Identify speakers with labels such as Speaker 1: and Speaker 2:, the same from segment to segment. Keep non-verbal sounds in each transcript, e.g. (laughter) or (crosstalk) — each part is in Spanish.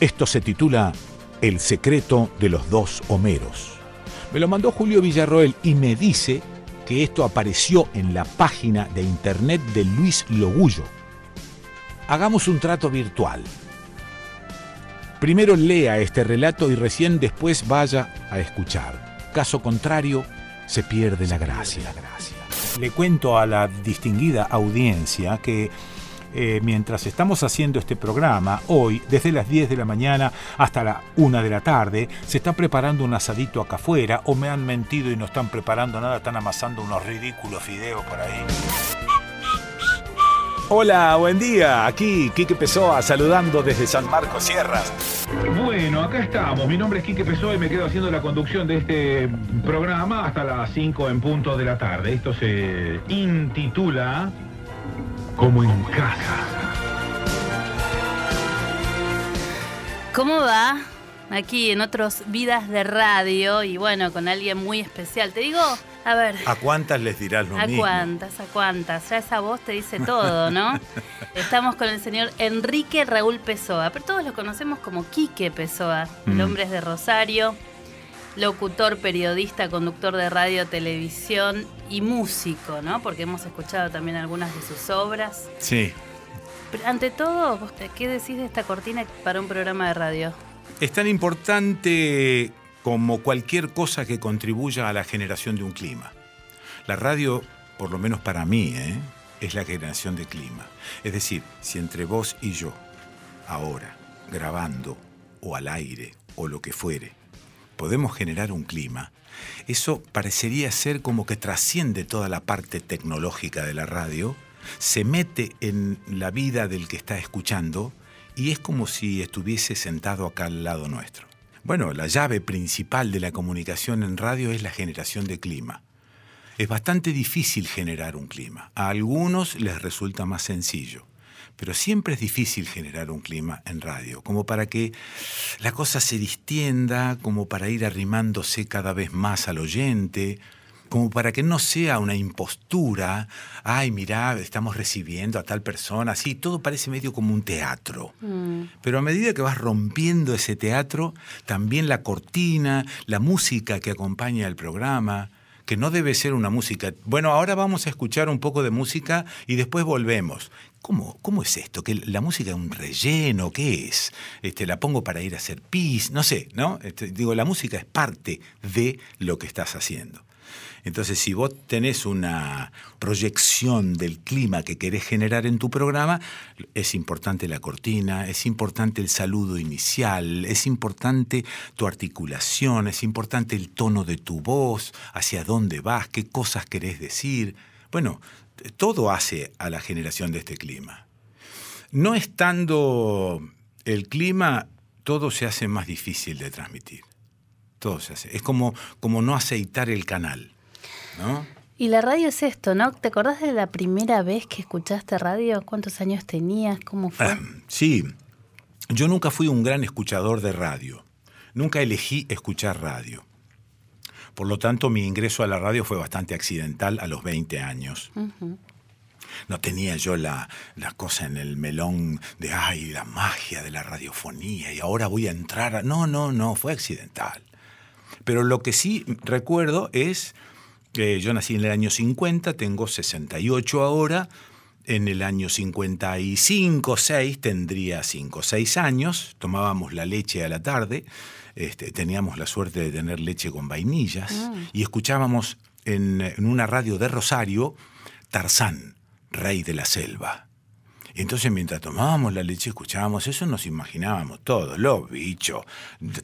Speaker 1: esto se titula El secreto de los dos Homeros. Me lo mandó Julio Villarroel y me dice que esto apareció en la página de internet de Luis Logullo. Hagamos un trato virtual. Primero lea este relato y recién después vaya a escuchar. Caso contrario, se pierde la gracia. Le cuento a la distinguida audiencia que eh, mientras estamos haciendo este programa, hoy, desde las 10 de la mañana hasta la 1 de la tarde, se está preparando un asadito acá afuera, o me han mentido y no están preparando nada, están amasando unos ridículos fideos por ahí. Hola, buen día. Aquí Quique Pessoa saludando desde San Marcos Sierras.
Speaker 2: Bueno, acá estamos. Mi nombre es Quique Pessoa y me quedo haciendo la conducción de este programa hasta las 5 en punto de la tarde. Esto se intitula Como en casa.
Speaker 3: ¿Cómo va? Aquí en otros Vidas de Radio y bueno, con alguien muy especial. Te digo, a ver.
Speaker 1: ¿A cuántas les dirás lo
Speaker 3: ¿A
Speaker 1: mismo?
Speaker 3: cuántas? ¿A cuántas? Ya esa voz te dice todo, ¿no? (laughs) Estamos con el señor Enrique Raúl Pessoa, pero todos lo conocemos como Quique Pessoa. El
Speaker 1: Mm.
Speaker 3: hombre es de Rosario, locutor, periodista, conductor de radio, televisión y músico, ¿no? Porque hemos escuchado también algunas de sus obras.
Speaker 1: Sí.
Speaker 3: Pero ante todo, ¿vos ¿qué decís de esta cortina para un programa de radio?
Speaker 1: Es tan importante como cualquier cosa que contribuya a la generación de un clima. La radio, por lo menos para mí, ¿eh? es la generación de clima. Es decir, si entre vos y yo, ahora, grabando o al aire o lo que fuere, podemos generar un clima, eso parecería ser como que trasciende toda la parte tecnológica de la radio, se mete en la vida del que está escuchando y es como si estuviese sentado acá al lado nuestro. Bueno, la llave principal de la comunicación en radio es la generación de clima. Es bastante difícil generar un clima. A algunos les resulta más sencillo. Pero siempre es difícil generar un clima en radio, como para que la cosa se distienda, como para ir arrimándose cada vez más al oyente, como para que no sea una impostura, ay, mirá, estamos recibiendo a tal persona, así, todo parece medio como un teatro. Pero a medida que vas rompiendo ese teatro, también la cortina, la música que acompaña el programa, que no debe ser una música. Bueno, ahora vamos a escuchar un poco de música y después volvemos. ¿Cómo, cómo es esto? ¿Que la música es un relleno? ¿Qué es? Este, ¿La pongo para ir a hacer pis? No sé, ¿no? Este, digo, la música es parte de lo que estás haciendo. Entonces, si vos tenés una proyección del clima que querés generar en tu programa, es importante la cortina, es importante el saludo inicial, es importante tu articulación, es importante el tono de tu voz, hacia dónde vas, qué cosas querés decir. Bueno, todo hace a la generación de este clima. No estando el clima, todo se hace más difícil de transmitir. Todo se hace. Es como, como no aceitar el canal. ¿no?
Speaker 3: Y la radio es esto, ¿no? ¿Te acordás de la primera vez que escuchaste radio? ¿Cuántos años tenías? ¿Cómo fue?
Speaker 1: Ah, sí, yo nunca fui un gran escuchador de radio. Nunca elegí escuchar radio. Por lo tanto, mi ingreso a la radio fue bastante accidental a los 20 años. No tenía yo la, la cosa en el melón de, ay, la magia de la radiofonía y ahora voy a entrar a... No, no, no, fue accidental. Pero lo que sí recuerdo es que yo nací en el año 50, tengo 68 ahora, en el año 55, 6, tendría 5 o 6 años, tomábamos la leche a la tarde, este, teníamos la suerte de tener leche con vainillas y escuchábamos en, en una radio de Rosario Tarzán, rey de la selva. Y entonces mientras tomábamos la leche escuchábamos eso, nos imaginábamos todo, los bichos,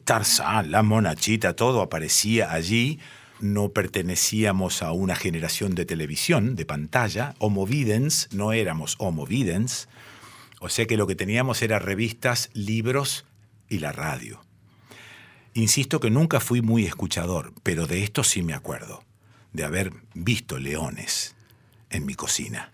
Speaker 1: Tarzán, la monachita, todo aparecía allí. No pertenecíamos a una generación de televisión, de pantalla, homo videns, no éramos homo videns. O sea que lo que teníamos era revistas, libros y la radio. Insisto que nunca fui muy escuchador, pero de esto sí me acuerdo, de haber visto leones en mi cocina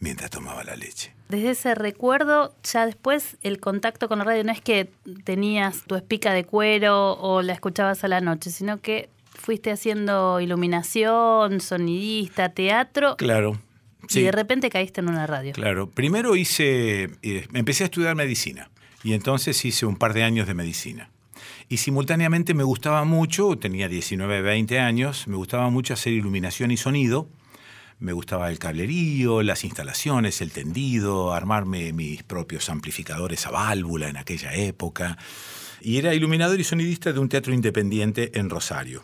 Speaker 1: mientras tomaba la leche.
Speaker 3: Desde ese recuerdo, ya después el contacto con la radio no es que tenías tu espica de cuero o la escuchabas a la noche, sino que fuiste haciendo iluminación, sonidista, teatro.
Speaker 1: Claro.
Speaker 3: Y de repente caíste en una radio.
Speaker 1: Claro. Primero hice, eh, empecé a estudiar medicina y entonces hice un par de años de medicina. Y simultáneamente me gustaba mucho, tenía 19, 20 años, me gustaba mucho hacer iluminación y sonido me gustaba el cablerío, las instalaciones, el tendido, armarme mis propios amplificadores a válvula en aquella época. Y era iluminador y sonidista de un teatro independiente en Rosario.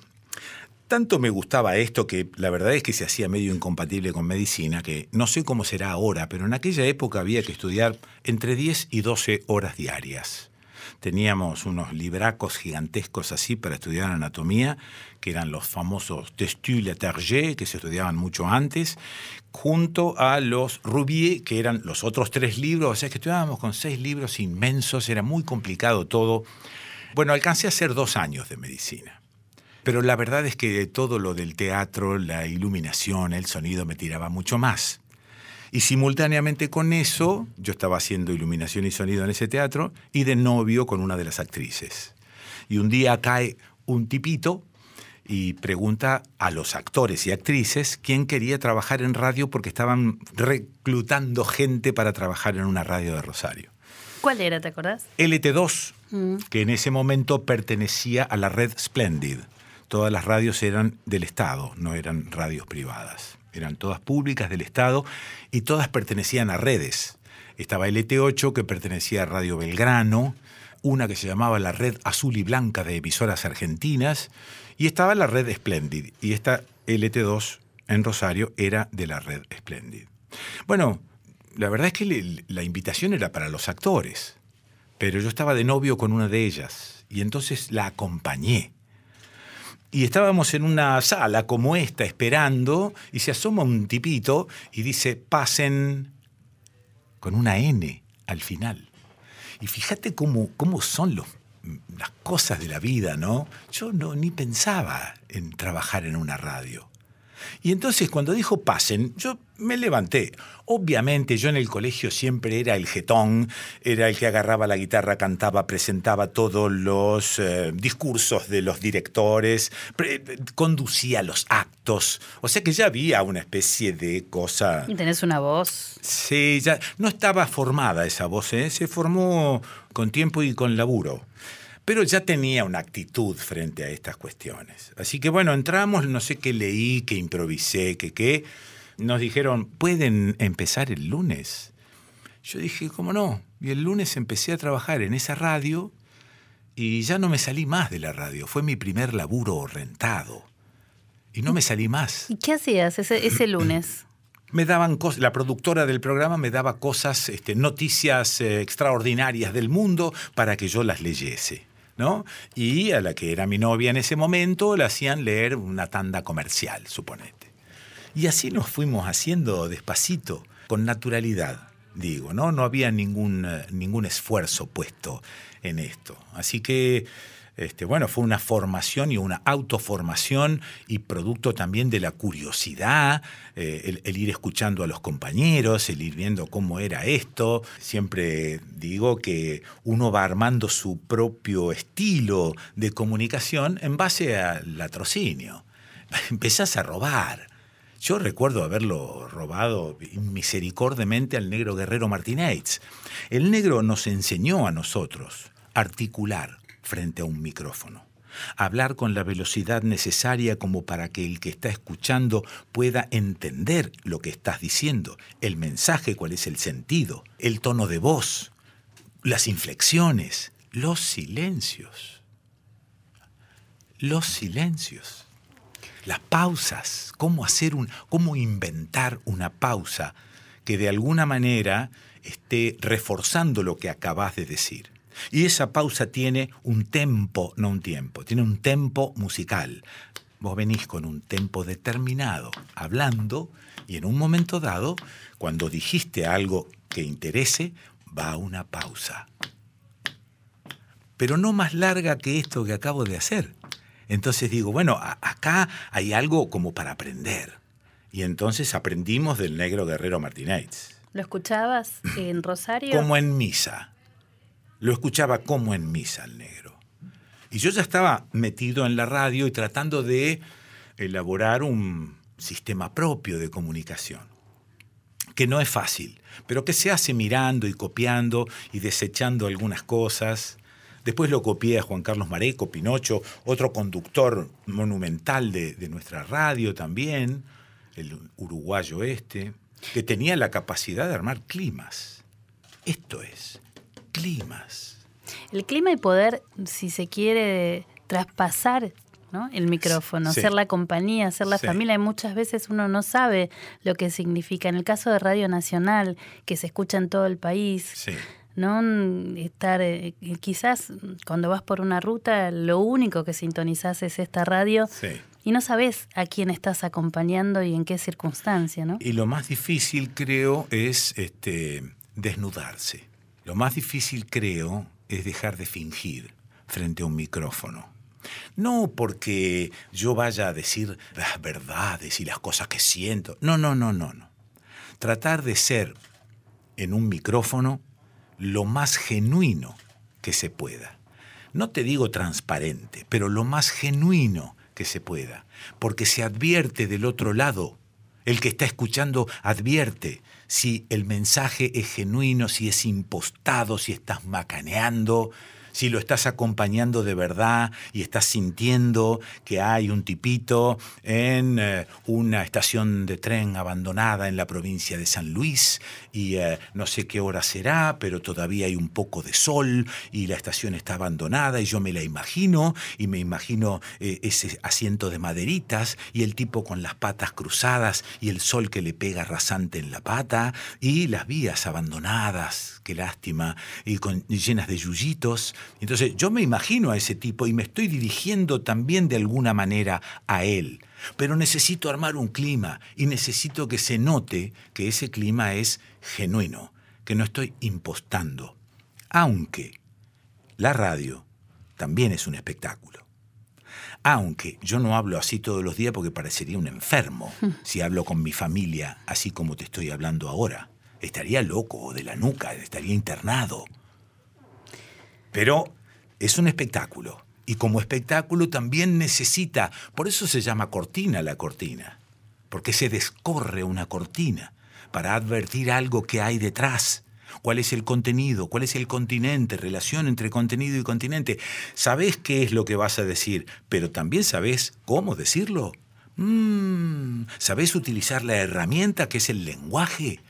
Speaker 1: Tanto me gustaba esto que la verdad es que se hacía medio incompatible con medicina, que no sé cómo será ahora, pero en aquella época había que estudiar entre 10 y 12 horas diarias teníamos unos libracos gigantescos así para estudiar anatomía, que eran los famosos Testu Leterger, que se estudiaban mucho antes, junto a los Rubier, que eran los otros tres libros, o sea que estudiábamos con seis libros inmensos, era muy complicado todo. Bueno, alcancé a hacer dos años de medicina. Pero la verdad es que todo lo del teatro, la iluminación, el sonido me tiraba mucho más. Y simultáneamente con eso, yo estaba haciendo iluminación y sonido en ese teatro y de novio con una de las actrices. Y un día cae un tipito y pregunta a los actores y actrices quién quería trabajar en radio porque estaban reclutando gente para trabajar en una radio de Rosario.
Speaker 3: ¿Cuál era, te acordás?
Speaker 1: LT2, mm. que en ese momento pertenecía a la red Splendid. Todas las radios eran del Estado, no eran radios privadas eran todas públicas del Estado y todas pertenecían a redes. Estaba LT8 que pertenecía a Radio Belgrano, una que se llamaba la Red Azul y Blanca de Emisoras Argentinas, y estaba la Red Splendid, y esta LT2 en Rosario era de la Red Splendid. Bueno, la verdad es que la invitación era para los actores, pero yo estaba de novio con una de ellas, y entonces la acompañé y estábamos en una sala como esta esperando y se asoma un tipito y dice, pasen con una N al final. Y fíjate cómo, cómo son los, las cosas de la vida, ¿no? Yo no, ni pensaba en trabajar en una radio. Y entonces cuando dijo pasen, yo me levanté. Obviamente yo en el colegio siempre era el jetón, era el que agarraba la guitarra, cantaba, presentaba todos los eh, discursos de los directores, conducía los actos. O sea que ya había una especie de cosa...
Speaker 3: Y tenés una voz.
Speaker 1: Sí, ya no estaba formada esa voz, ¿eh? se formó con tiempo y con laburo pero ya tenía una actitud frente a estas cuestiones. Así que bueno, entramos, no sé qué leí, qué improvisé, qué qué. Nos dijeron, ¿pueden empezar el lunes? Yo dije, ¿cómo no? Y el lunes empecé a trabajar en esa radio y ya no me salí más de la radio. Fue mi primer laburo rentado. Y no me salí más.
Speaker 3: ¿Y qué hacías ese, lunes? (clears throat)
Speaker 1: me daban cosas, la productora del programa me daba cosas, este, noticias eh, extraordinarias del mundo para que yo las leyese. ¿No? Y a la que era mi novia en ese momento la hacían leer una tanda comercial, suponete. Y así nos fuimos haciendo despacito, con naturalidad, digo, ¿no? No había ningún, eh, ningún esfuerzo puesto en esto. Así que este, bueno, fue una formación y una autoformación y producto también de la curiosidad, eh, el, ir escuchando a los compañeros, el ir viendo cómo era esto. Siempre digo que uno va armando su propio estilo de comunicación en base al latrocinio. (laughs) Empezás a robar. Yo recuerdo haberlo robado misericordiamente al negro guerrero Martínez. El negro nos enseñó a nosotros articular, frente a un micrófono. Hablar con la velocidad necesaria como para que el que está escuchando pueda entender lo que estás diciendo, el mensaje, cuál es el sentido, el tono de voz, las inflexiones, los silencios. Los silencios. Las pausas, cómo hacer un cómo inventar una pausa que de alguna manera esté reforzando lo que acabas de decir. Y esa pausa tiene un tempo, no un tiempo, tiene un tempo musical. Vos venís con un tempo determinado, hablando, y en un momento dado, cuando dijiste algo que interese, va una pausa. pero no más larga que esto que acabo de hacer. Entonces digo, bueno, acá hay algo como para aprender. Y entonces aprendimos del negro guerrero Martínez.
Speaker 3: ¿Lo escuchabas en Rosario?
Speaker 1: Como en misa. Lo escuchaba como en misa el negro. Y yo ya estaba metido en la radio y tratando de elaborar un sistema propio de comunicación, que no es fácil, pero que se hace mirando y copiando y desechando algunas cosas. Después lo copié a Juan Carlos Mareco, Pinocho, otro conductor monumental de, de nuestra radio también, el uruguayo este que tenía la capacidad de armar climas. Esto es, climas.
Speaker 3: El clima y poder, si se quiere, traspasar ¿no? el micrófono, ser la compañía, ser la familia, y muchas veces uno no sabe lo que significa. En el caso de Radio Nacional, que se escucha en todo el país, ¿no? Estar, eh, quizás cuando vas por una ruta, lo único que sintonizás es esta radio y no sabes a quién estás acompañando y en qué circunstancia, ¿no?
Speaker 1: Y lo más difícil, creo, es este, desnudarse. Lo más difícil, creo, es dejar de fingir frente a un micrófono. No porque yo vaya a decir las verdades y las cosas que siento. No, no, no, no, no. Tratar de ser en un micrófono lo más genuino que se pueda. No te digo transparente, pero lo más genuino que se pueda, porque se advierte del otro lado. El que está escuchando advierte si el mensaje es genuino, si es impostado, si estás macaneando, si lo estás acompañando de verdad y estás sintiendo que hay un tipito en eh, una estación de tren abandonada en la provincia de San Luis y eh, no sé qué hora será, pero todavía hay un poco de sol y la estación está abandonada y yo me la imagino y me imagino eh, ese asiento de maderitas y el tipo con las patas cruzadas y el sol que le pega rasante en la pata y las vías abandonadas, qué lástima, y, con, llenas de yuyitos entonces yo me imagino a ese tipo y me estoy dirigiendo también de alguna manera a él. Pero necesito armar un clima y necesito que se note que ese clima es genuino, que no estoy impostando. Aunque la radio también es un espectáculo. Aunque yo no hablo así todos los días porque parecería un enfermo si hablo con mi familia así como te estoy hablando ahora. Estaría loco de la nuca, estaría internado. Pero es un espectáculo. Y como espectáculo también necesita, por eso se llama cortina la cortina, porque se descorre una cortina para advertir algo que hay detrás. ¿Cuál es el contenido? ¿Cuál es el continente? Relación entre contenido y continente. Sabes qué es lo que vas a decir, pero también sabes cómo decirlo. Mm, ¿Sabés utilizar la herramienta que es el lenguaje?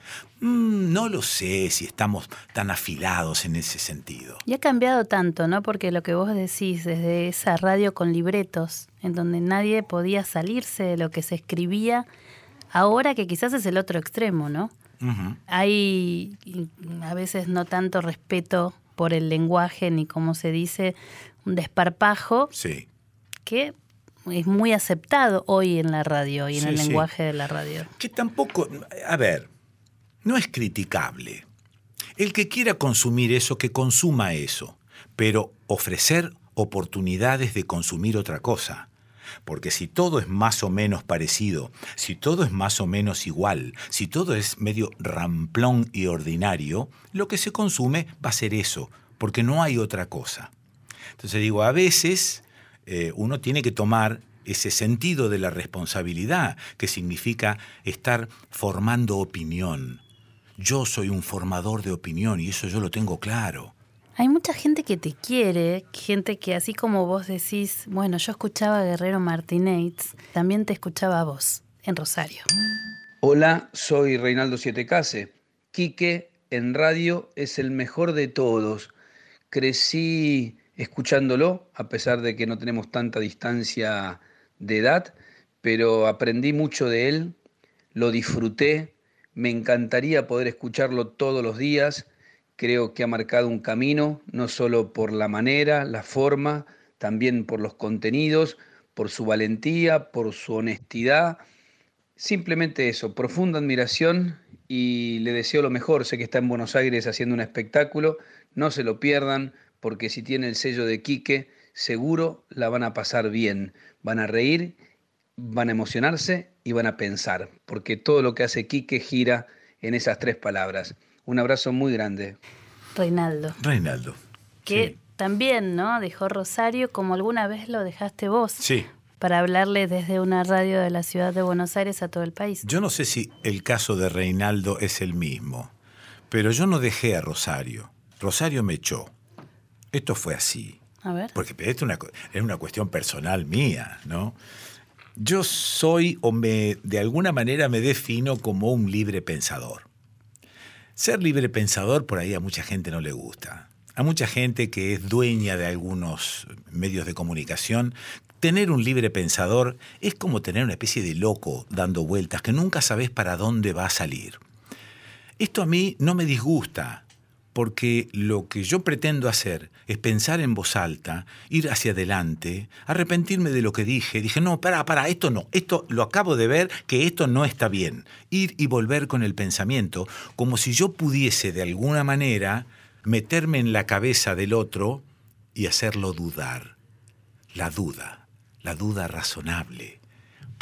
Speaker 1: Mm, no lo sé si estamos tan afilados en ese sentido.
Speaker 3: Y ha cambiado tanto, ¿no? Porque lo que vos decís desde esa radio con libretos, en donde nadie podía salirse de lo que se escribía, ahora que quizás es el otro extremo, ¿no? Hay a veces no tanto respeto por el lenguaje ni como se dice, un desparpajo.
Speaker 1: Sí.
Speaker 3: Que es muy aceptado hoy en la radio y en el lenguaje de la radio.
Speaker 1: Que tampoco, a ver, no es criticable. El que quiera consumir eso, que consuma eso, pero ofrecer oportunidades de consumir otra cosa. Porque si todo es más o menos parecido, si todo es más o menos igual, si todo es medio ramplón y ordinario, lo que se consume va a ser eso, porque no hay otra cosa. Entonces digo, a veces eh, uno tiene que tomar ese sentido de la responsabilidad, que significa estar formando opinión. Yo soy un formador de opinión y eso yo lo tengo claro.
Speaker 3: Hay mucha gente que te quiere, gente que así como vos decís, bueno, yo escuchaba a Guerrero Martínez, también te escuchaba a vos, en Rosario.
Speaker 4: Hola, soy Reinaldo Sietecase. Quique en radio es el mejor de todos. Crecí escuchándolo, a pesar de que no tenemos tanta distancia de edad, pero aprendí mucho de él, lo disfruté, me encantaría poder escucharlo todos los días, creo que ha marcado un camino, no solo por la manera, la forma, también por los contenidos, por su valentía, por su honestidad, simplemente eso, profunda admiración y le deseo lo mejor, sé que está en Buenos Aires haciendo un espectáculo, no se lo pierdan, porque si tiene el sello de Quique, seguro la van a pasar bien, van a reír, van a emocionarse y van a pensar, porque todo lo que hace Quique gira en esas tres palabras. Un abrazo muy grande.
Speaker 3: Reinaldo.
Speaker 1: Reinaldo.
Speaker 3: Que
Speaker 1: Sí.
Speaker 3: también, ¿no? Dejó Rosario como alguna vez lo dejaste vos.
Speaker 1: Sí.
Speaker 3: Para hablarle desde una radio de la ciudad de Buenos Aires a todo el país.
Speaker 1: Yo no sé si el caso de Reinaldo es el mismo, pero yo no dejé a Rosario. Rosario me echó. Esto fue así.
Speaker 3: A ver.
Speaker 1: Porque esto es una, es una cuestión personal mía, ¿no? Yo soy, o me, de alguna manera me defino como un libre pensador. Ser libre pensador por ahí a mucha gente no le gusta. A mucha gente que es dueña de algunos medios de comunicación, tener un libre pensador es como tener una especie de loco dando vueltas que nunca sabes para dónde va a salir. Esto a mí no me disgusta, porque lo que yo pretendo hacer es pensar en voz alta, ir hacia adelante, arrepentirme de lo que dije. Dije, no, para, para, esto no, esto lo acabo de ver, que esto no está bien. Ir y volver con el pensamiento, como si yo pudiese de alguna manera meterme en la cabeza del otro y hacerlo dudar. La duda, la duda razonable.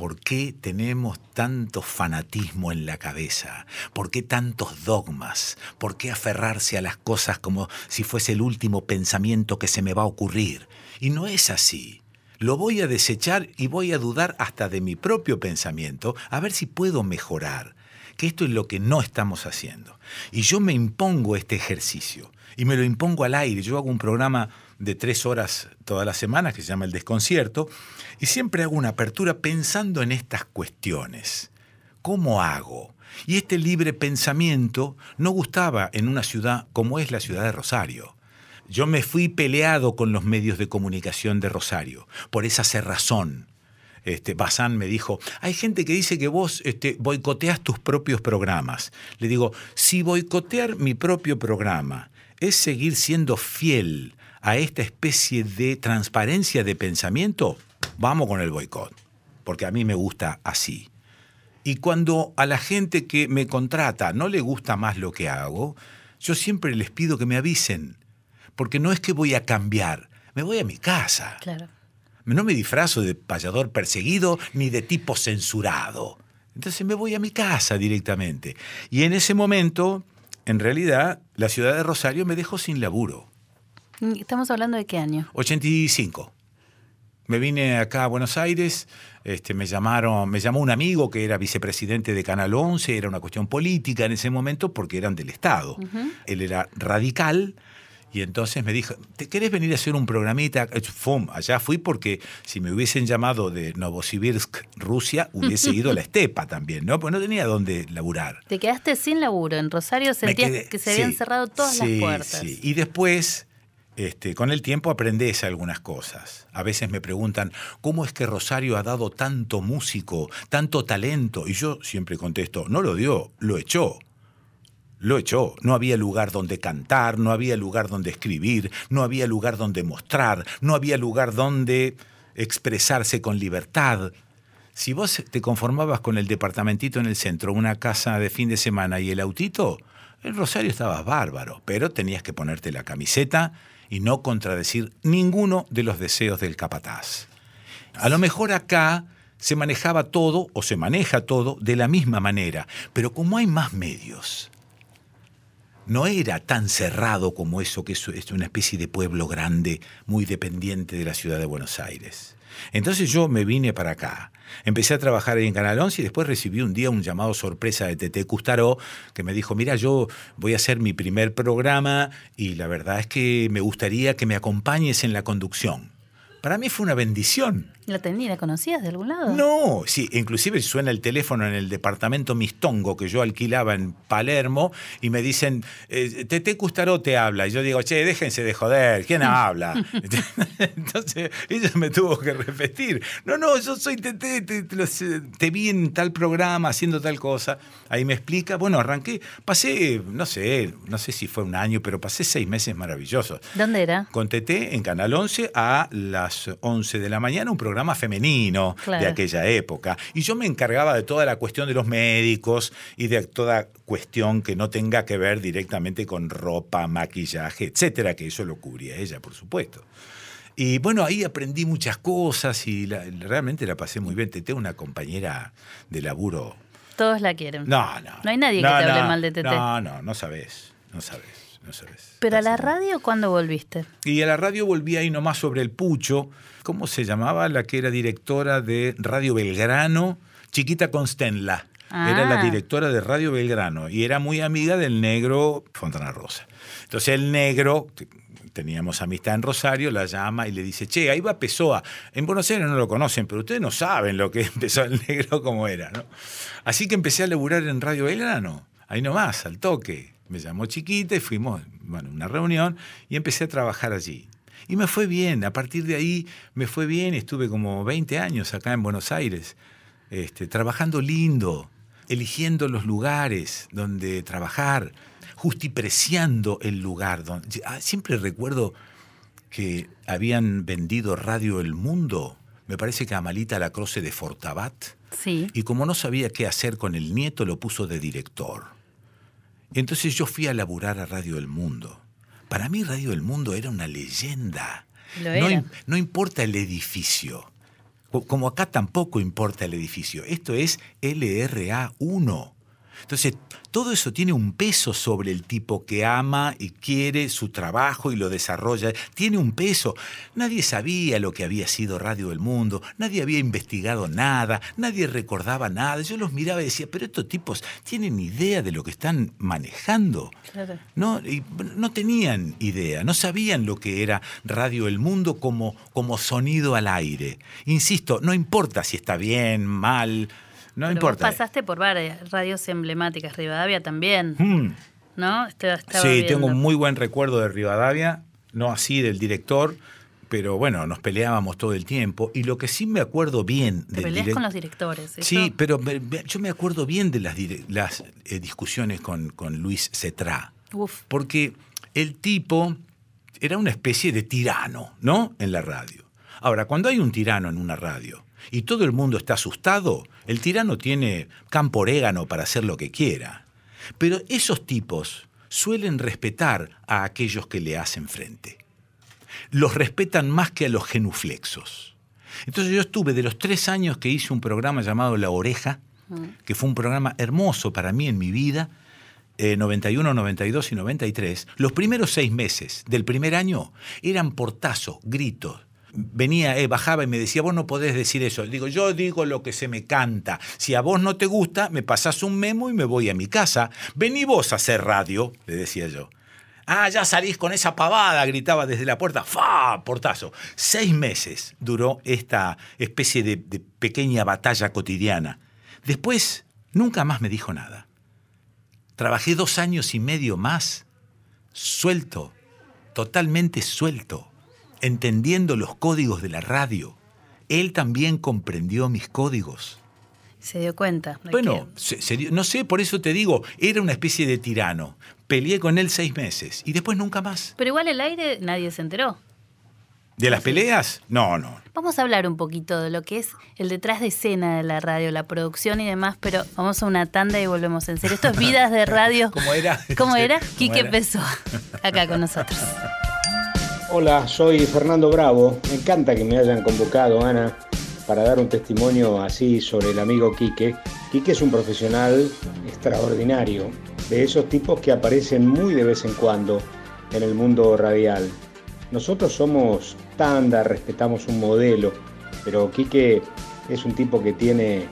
Speaker 1: ¿Por qué tenemos tanto fanatismo en la cabeza? ¿Por qué tantos dogmas? ¿Por qué aferrarse a las cosas como si fuese el último pensamiento que se me va a ocurrir? Y no es así. Lo voy a desechar y voy a dudar hasta de mi propio pensamiento a ver si puedo mejorar. Que esto es lo que no estamos haciendo. Y yo me impongo este ejercicio. Y me lo impongo al aire. Yo hago un programa de tres horas todas las semanas que se llama El Desconcierto. Y siempre hago una apertura pensando en estas cuestiones. ¿Cómo hago? Y este libre pensamiento no gustaba en una ciudad como es la ciudad de Rosario. Yo me fui peleado con los medios de comunicación de Rosario por esa cerrazón. Este, Bazán me dijo, hay gente que dice que vos este, boicoteas tus propios programas. Le digo, si boicotear mi propio programa es seguir siendo fiel a esta especie de transparencia de pensamiento, vamos con el boicot, porque a mí me gusta así. Y cuando a la gente que me contrata no le gusta más lo que hago, yo siempre les pido que me avisen, porque no es que voy a cambiar, me voy a mi casa.
Speaker 3: Claro.
Speaker 1: No me disfrazo de payador perseguido ni de tipo censurado. Entonces me voy a mi casa directamente. Y en ese momento, en realidad, la ciudad de Rosario me dejó sin laburo.
Speaker 3: Estamos hablando de qué año.
Speaker 1: 85. Me vine acá a Buenos Aires, este, me llamaron, me llamó un amigo que era vicepresidente de Canal 11, era una cuestión política en ese momento porque eran del Estado. Él era radical y entonces me dijo, ¿te querés venir a hacer un programita? Fum, allá fui porque si me hubiesen llamado de Novosibirsk, Rusia, hubiese ido a la (laughs) estepa también, ¿no? Pues no tenía dónde laburar.
Speaker 3: Te quedaste sin laburo. En Rosario sentías
Speaker 1: quedé-
Speaker 3: que se habían
Speaker 1: sí,
Speaker 3: cerrado todas
Speaker 1: sí,
Speaker 3: las puertas.
Speaker 1: sí. Y después, este, con el tiempo aprendés algunas cosas. A veces me preguntan, ¿cómo es que Rosario ha dado tanto músico, tanto talento? Y yo siempre contesto, no lo dio, lo echó. Lo echó. No había lugar donde cantar, no había lugar donde escribir, no había lugar donde mostrar, no había lugar donde expresarse con libertad. Si vos te conformabas con el departamentito en el centro, una casa de fin de semana y el autito, el Rosario estaba bárbaro, pero tenías que ponerte la camiseta y no contradecir ninguno de los deseos del capataz. A lo mejor acá se manejaba todo o se maneja todo de la misma manera, pero como hay más medios, no era tan cerrado como eso, que es una especie de pueblo grande, muy dependiente de la ciudad de Buenos Aires. Entonces yo me vine para acá. Empecé a trabajar ahí en Canal 11 y después recibí un día un llamado sorpresa de Tete Custaró que me dijo, mira, yo voy a hacer mi primer programa y la verdad es que me gustaría que me acompañes en la conducción. Para mí fue una bendición.
Speaker 3: ¿La tenías? ¿La conocías de algún lado?
Speaker 1: No, sí, inclusive suena el teléfono en el departamento Mistongo que yo alquilaba en Palermo y me dicen, eh, Tete Custaró te habla. Y yo digo, che, déjense de joder, ¿quién (laughs) habla? (laughs) Entonces ella me tuvo que repetir, no, no, yo soy Tete, te, te los- te vi en tal programa haciendo tal cosa. Ahí me explica, bueno, arranqué, pasé, no sé, no sé si fue un año, pero pasé seis meses maravillosos.
Speaker 3: ¿Dónde era?
Speaker 1: Con TT en Canal 11 a las 11 de la mañana, un programa programa femenino
Speaker 3: Claro.
Speaker 1: de aquella época. Y yo me encargaba de toda la cuestión de los médicos y de toda cuestión que no tenga que ver directamente con ropa, maquillaje, etcétera, que eso lo cubría ella, por supuesto. Y bueno, ahí aprendí muchas cosas y la- realmente la pasé muy bien. Te tengo una compañera de laburo.
Speaker 3: Todos la quieren.
Speaker 1: No, no.
Speaker 3: No hay nadie que
Speaker 1: No,
Speaker 3: te hable mal de TT.
Speaker 1: No, no, no sabes. No sabes. No sabes.
Speaker 3: Pero a la radio, ¿cuándo volviste?
Speaker 1: Y a la radio volví ahí nomás sobre el Pucho. ¿Cómo se llamaba la que era directora de Radio Belgrano? Chiquita Constenla. Era la
Speaker 3: Ah.
Speaker 1: directora de Radio Belgrano y era muy amiga del negro Fontana Rosa. Entonces el negro, te- teníamos amistad en Rosario, la llama y le dice, che, ahí va Pessoa. En Buenos Aires no lo conocen, pero ustedes no saben lo que (laughs) empezó el negro como era, ¿no? Así que empecé a laburar en Radio Belgrano, ahí nomás, al toque. Me llamó chiquita y fuimos bueno, a una reunión y empecé a trabajar allí. Y me fue bien, a partir de ahí me fue bien, estuve como 20 años acá en Buenos Aires, este, trabajando lindo, eligiendo los lugares donde trabajar, justipreciando el lugar. Donde, Ah, siempre recuerdo que habían vendido Radio El Mundo, me parece que a Amalita Lacroce de Fortabat,
Speaker 3: Sí.
Speaker 1: y como no sabía qué hacer con el nieto, lo puso de director. Entonces yo fui a laburar a Radio El Mundo. Para mí Radio El Mundo era una leyenda.
Speaker 3: Lo
Speaker 1: No,
Speaker 3: era.
Speaker 1: im- no importa el edificio. Co- Como acá tampoco importa el edificio. Esto es LRA1. Entonces, todo eso tiene un peso sobre el tipo que ama y quiere su trabajo y lo desarrolla. Tiene un peso. Nadie sabía lo que había sido Radio del Mundo, nadie había investigado nada, nadie recordaba nada. Yo los miraba y decía, pero estos tipos tienen idea de lo que están manejando.
Speaker 3: Claro.
Speaker 1: No, y no tenían idea, no sabían lo que era Radio El Mundo como, como sonido al aire. Insisto, no importa si está bien, mal, no
Speaker 3: Pero
Speaker 1: importa.
Speaker 3: vos pasaste por varias radios emblemáticas, Rivadavia también,
Speaker 1: Mm.
Speaker 3: ¿no? Estaba
Speaker 1: Sí,
Speaker 3: viendo.
Speaker 1: tengo un muy buen recuerdo de Rivadavia, no así del director, pero bueno, nos peleábamos todo el tiempo. Y lo que sí me acuerdo bien
Speaker 3: Te
Speaker 1: direc-
Speaker 3: con los directores. eso-
Speaker 1: Sí, pero me- me- yo me acuerdo bien de las, dire- las eh, discusiones con, con Luis Cetrá.
Speaker 3: Uf.
Speaker 1: Porque el tipo era una especie de tirano, ¿no? En la radio. Ahora, cuando hay un tirano en una radio y todo el mundo está asustado, el tirano tiene campo orégano para hacer lo que quiera. Pero esos tipos suelen respetar a aquellos que le hacen frente. Los respetan más que a los genuflexos. Entonces yo estuve de los tres años que hice un programa llamado La Oreja, que fue un programa hermoso para mí en mi vida, eh, 91, 92 y 93, los primeros seis meses del primer año eran portazos, gritos. Venía, eh, bajaba y me decía, vos no podés decir eso. Digo, yo digo lo que se me canta. Si a vos no te gusta, me pasás un memo y me voy a mi casa. Vení vos a hacer radio, le decía yo. Ah, ya salís con esa pavada, gritaba desde la puerta. ¡Fa! Portazo. Seis meses duró esta especie de, de pequeña batalla cotidiana. Después, nunca más me dijo nada. Trabajé dos años y medio más, suelto, totalmente suelto, entendiendo los códigos de la radio. Él también comprendió mis códigos.
Speaker 3: Se dio cuenta.
Speaker 1: Bueno,
Speaker 3: que-
Speaker 1: se- se dio- no sé, por eso te digo, era una especie de tirano. Peleé con él seis meses y después nunca más.
Speaker 3: Pero igual el aire nadie se enteró.
Speaker 1: ¿De las peleas? No, no.
Speaker 3: Vamos a hablar un poquito de lo que es el detrás de escena de la radio, la producción y demás, pero vamos a una tanda y volvemos en serio. Esto es Vidas de Radio. (laughs)
Speaker 1: ¿Cómo era?
Speaker 3: ¿Cómo (laughs) era?
Speaker 1: ¿Cómo
Speaker 3: Quique
Speaker 1: era?
Speaker 3: Pesó, acá con nosotros. (laughs)
Speaker 5: Hola, soy Fernando Bravo. Me encanta que me hayan convocado, Ana, para dar un testimonio así sobre el amigo Quique. Quique es un profesional extraordinario, de esos tipos que aparecen muy de vez en cuando en el mundo radial. Nosotros somos tanda, respetamos un modelo, pero Quique es un tipo que tiene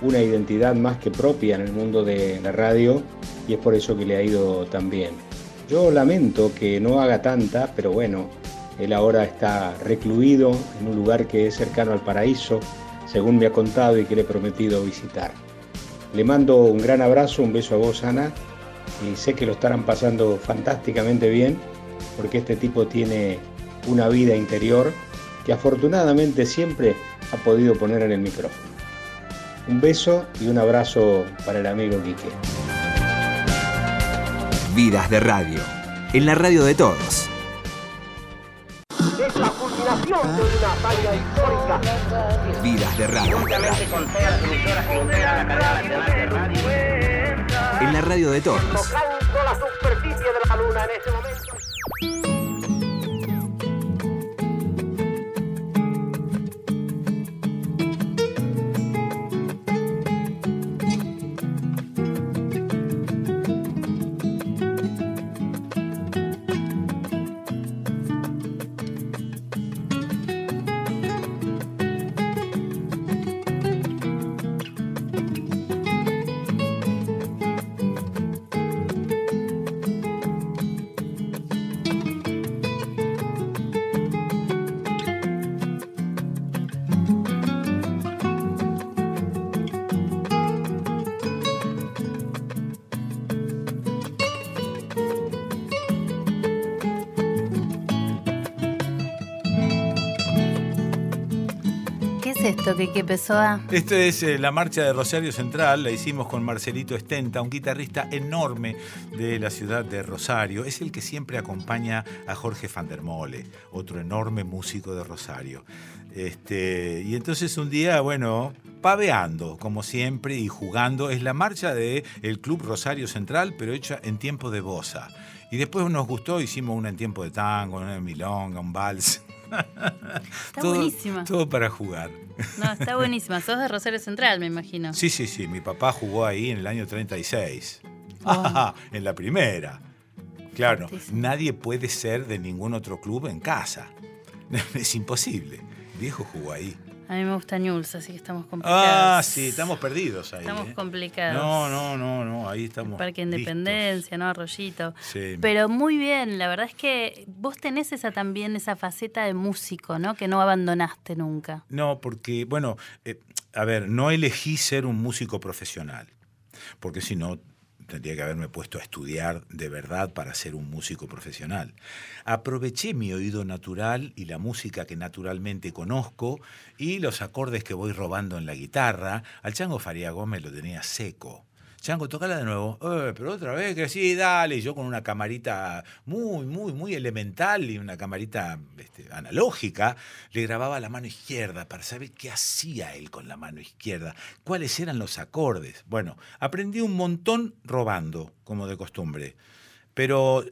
Speaker 5: una identidad más que propia en el mundo de la radio y es por eso que le ha ido tan bien. Yo lamento que no haga tanta, pero bueno, él ahora está recluido en un lugar que es cercano al paraíso, según me ha contado y que le he prometido visitar. Le mando un gran abrazo, un beso a vos, Ana, y sé que lo estarán pasando fantásticamente bien, porque este tipo tiene una vida interior que afortunadamente siempre ha podido poner en el micrófono. Un beso y un abrazo para el amigo Quique.
Speaker 6: Vidas de Radio. En la radio de todos. De
Speaker 7: radio.
Speaker 6: Juntamente con todas las emisoras que integran la cadena nacional de radio.
Speaker 7: En la radio de todos.
Speaker 6: Tocando la superficie de la luna en ese momento.
Speaker 3: Es esto, Quique Pessoa?
Speaker 1: Esto es eh, la marcha de Rosario Central, la hicimos con Marcelito Estenta, un guitarrista enorme de la ciudad de Rosario. Es el que siempre acompaña a Jorge van der Mole, otro enorme músico de Rosario. Este, y entonces un día, bueno, paveando, como siempre, y jugando, es la marcha del el Club Rosario Central, pero hecha en tiempo de bossa. Y después nos gustó, hicimos una en tiempo de tango, una de milonga, un vals.
Speaker 3: Está buenísima.
Speaker 1: Todo para jugar.
Speaker 3: No, está buenísima. Sos de Rosario Central, me imagino.
Speaker 1: Sí, sí, sí. Mi papá jugó ahí en el año 36.
Speaker 3: Oh. (laughs)
Speaker 1: en la primera. Claro, nadie puede ser de ningún otro club en casa. (laughs) Es imposible. Viejo jugó ahí.
Speaker 3: A mí me gusta News, así que estamos complicados.
Speaker 1: Ah, sí, estamos perdidos ahí.
Speaker 3: Estamos
Speaker 1: ¿eh?
Speaker 3: complicados.
Speaker 1: No, no, no, no, ahí estamos.
Speaker 3: Parque
Speaker 1: listos.
Speaker 3: Independencia, ¿no? Arroyito.
Speaker 1: Sí.
Speaker 3: Pero muy bien, la verdad es que vos tenés esa también, esa faceta de músico, ¿no? Que no abandonaste nunca.
Speaker 1: No, porque, bueno, eh, a ver, no elegí ser un músico profesional, porque si no tendría que haberme puesto a estudiar de verdad para ser un músico profesional. Aproveché mi oído natural y la música que naturalmente conozco y los acordes que voy robando en la guitarra. Al Chango Faría Gómez lo tenía seco. Chango, tocala de nuevo. "Eh, pero otra vez, que sí, dale. Y yo con una camarita muy, muy, muy elemental y una camarita este, analógica, le grababa la mano izquierda para saber qué hacía él con la mano izquierda, cuáles eran los acordes. Bueno, aprendí un montón robando, como de costumbre. Pero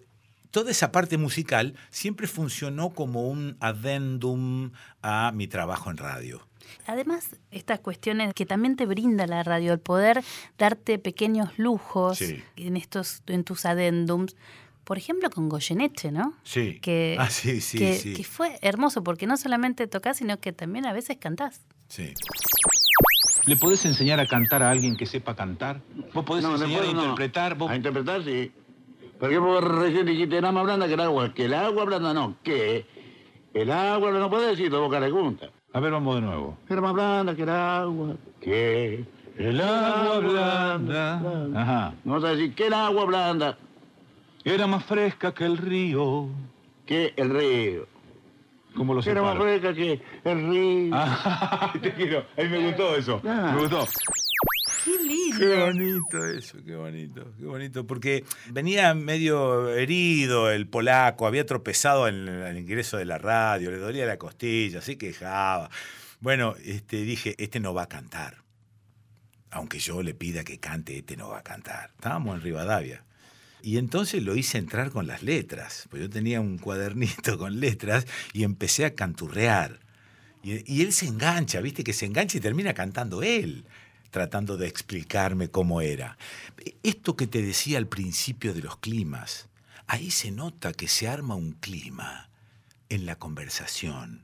Speaker 1: toda esa parte musical siempre funcionó como un adendum a mi trabajo en radio.
Speaker 3: Además, estas cuestiones que también te brinda la radio, el poder darte pequeños lujos
Speaker 1: Sí.
Speaker 3: en estos, en tus adendums. Por ejemplo, con Goyeneche, ¿no?
Speaker 1: Sí.
Speaker 3: Que,
Speaker 1: Ah, sí, sí,
Speaker 3: que,
Speaker 1: sí.
Speaker 3: que fue hermoso, porque no solamente tocas, sino que también a veces cantás.
Speaker 1: Sí.
Speaker 2: ¿Le podés enseñar a cantar a alguien que sepa cantar? ¿Vos podés
Speaker 8: No,
Speaker 2: enseñar a
Speaker 8: puedo, no.
Speaker 2: interpretar? ¿Vos-
Speaker 8: A interpretar, sí. Porque vos recién dijiste nada más blanda que el agua. Que el agua blanda no. ¿Qué? El agua no puede decir de boca pregunta.
Speaker 2: A ver, vamos de nuevo.
Speaker 8: Era más blanda que el agua. ¿Qué?
Speaker 2: El agua blanda. Ajá.
Speaker 8: Vas a decir que el agua blanda
Speaker 2: Era más fresca que el río.
Speaker 8: que el río.
Speaker 2: ¿Cómo lo
Speaker 8: Que era más
Speaker 2: separo?
Speaker 8: fresca que el río.
Speaker 2: Ah, (laughs) te quiero. A mí me gustó eso.
Speaker 8: Ah.
Speaker 2: Me gustó.
Speaker 3: ¡Qué lindo!
Speaker 1: Qué bonito eso, qué bonito, qué bonito. Porque venía medio herido el polaco, había tropezado en el ingreso de la radio, le dolía la costilla, se quejaba. Bueno, este, dije, este no va a cantar. Aunque yo le pida que cante, este no va a cantar. Estábamos en Rivadavia. Y entonces lo hice entrar con las letras. Pues yo tenía un cuadernito (laughs) con letras y empecé a canturrear. Y, y él se engancha, viste que se engancha y termina cantando él, tratando de explicarme cómo era. Esto que te decía al principio de los climas, ahí se nota que se arma un clima en la conversación,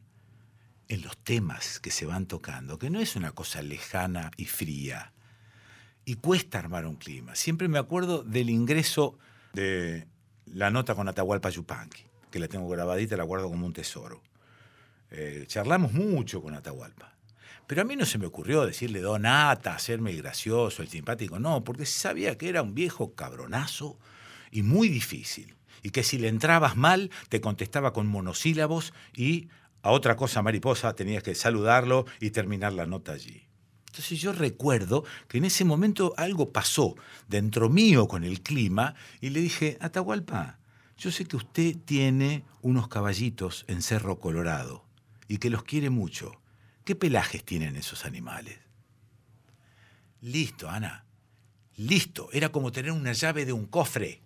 Speaker 1: en los temas que se van tocando, que no es una cosa lejana y fría. Y cuesta armar un clima. Siempre me acuerdo del ingreso de la nota con Atahualpa Yupanqui, que la tengo grabadita, la guardo como un tesoro. Eh, charlamos mucho con Atahualpa. Pero a mí no se me ocurrió decirle Don Ata, hacerme el gracioso, el simpático, no, porque sabía que era un viejo cabronazo y muy difícil. Y que si le entrabas mal, te contestaba con monosílabos y a otra cosa mariposa tenías que saludarlo y terminar la nota allí. Entonces yo recuerdo que en ese momento algo pasó dentro mío con el clima y le dije, Atahualpa, Yo sé que usted tiene unos caballitos en Cerro Colorado y que los quiere mucho. ¿Qué pelajes tienen esos animales? Listo, Ana. Listo. Era como tener una llave de un cofre.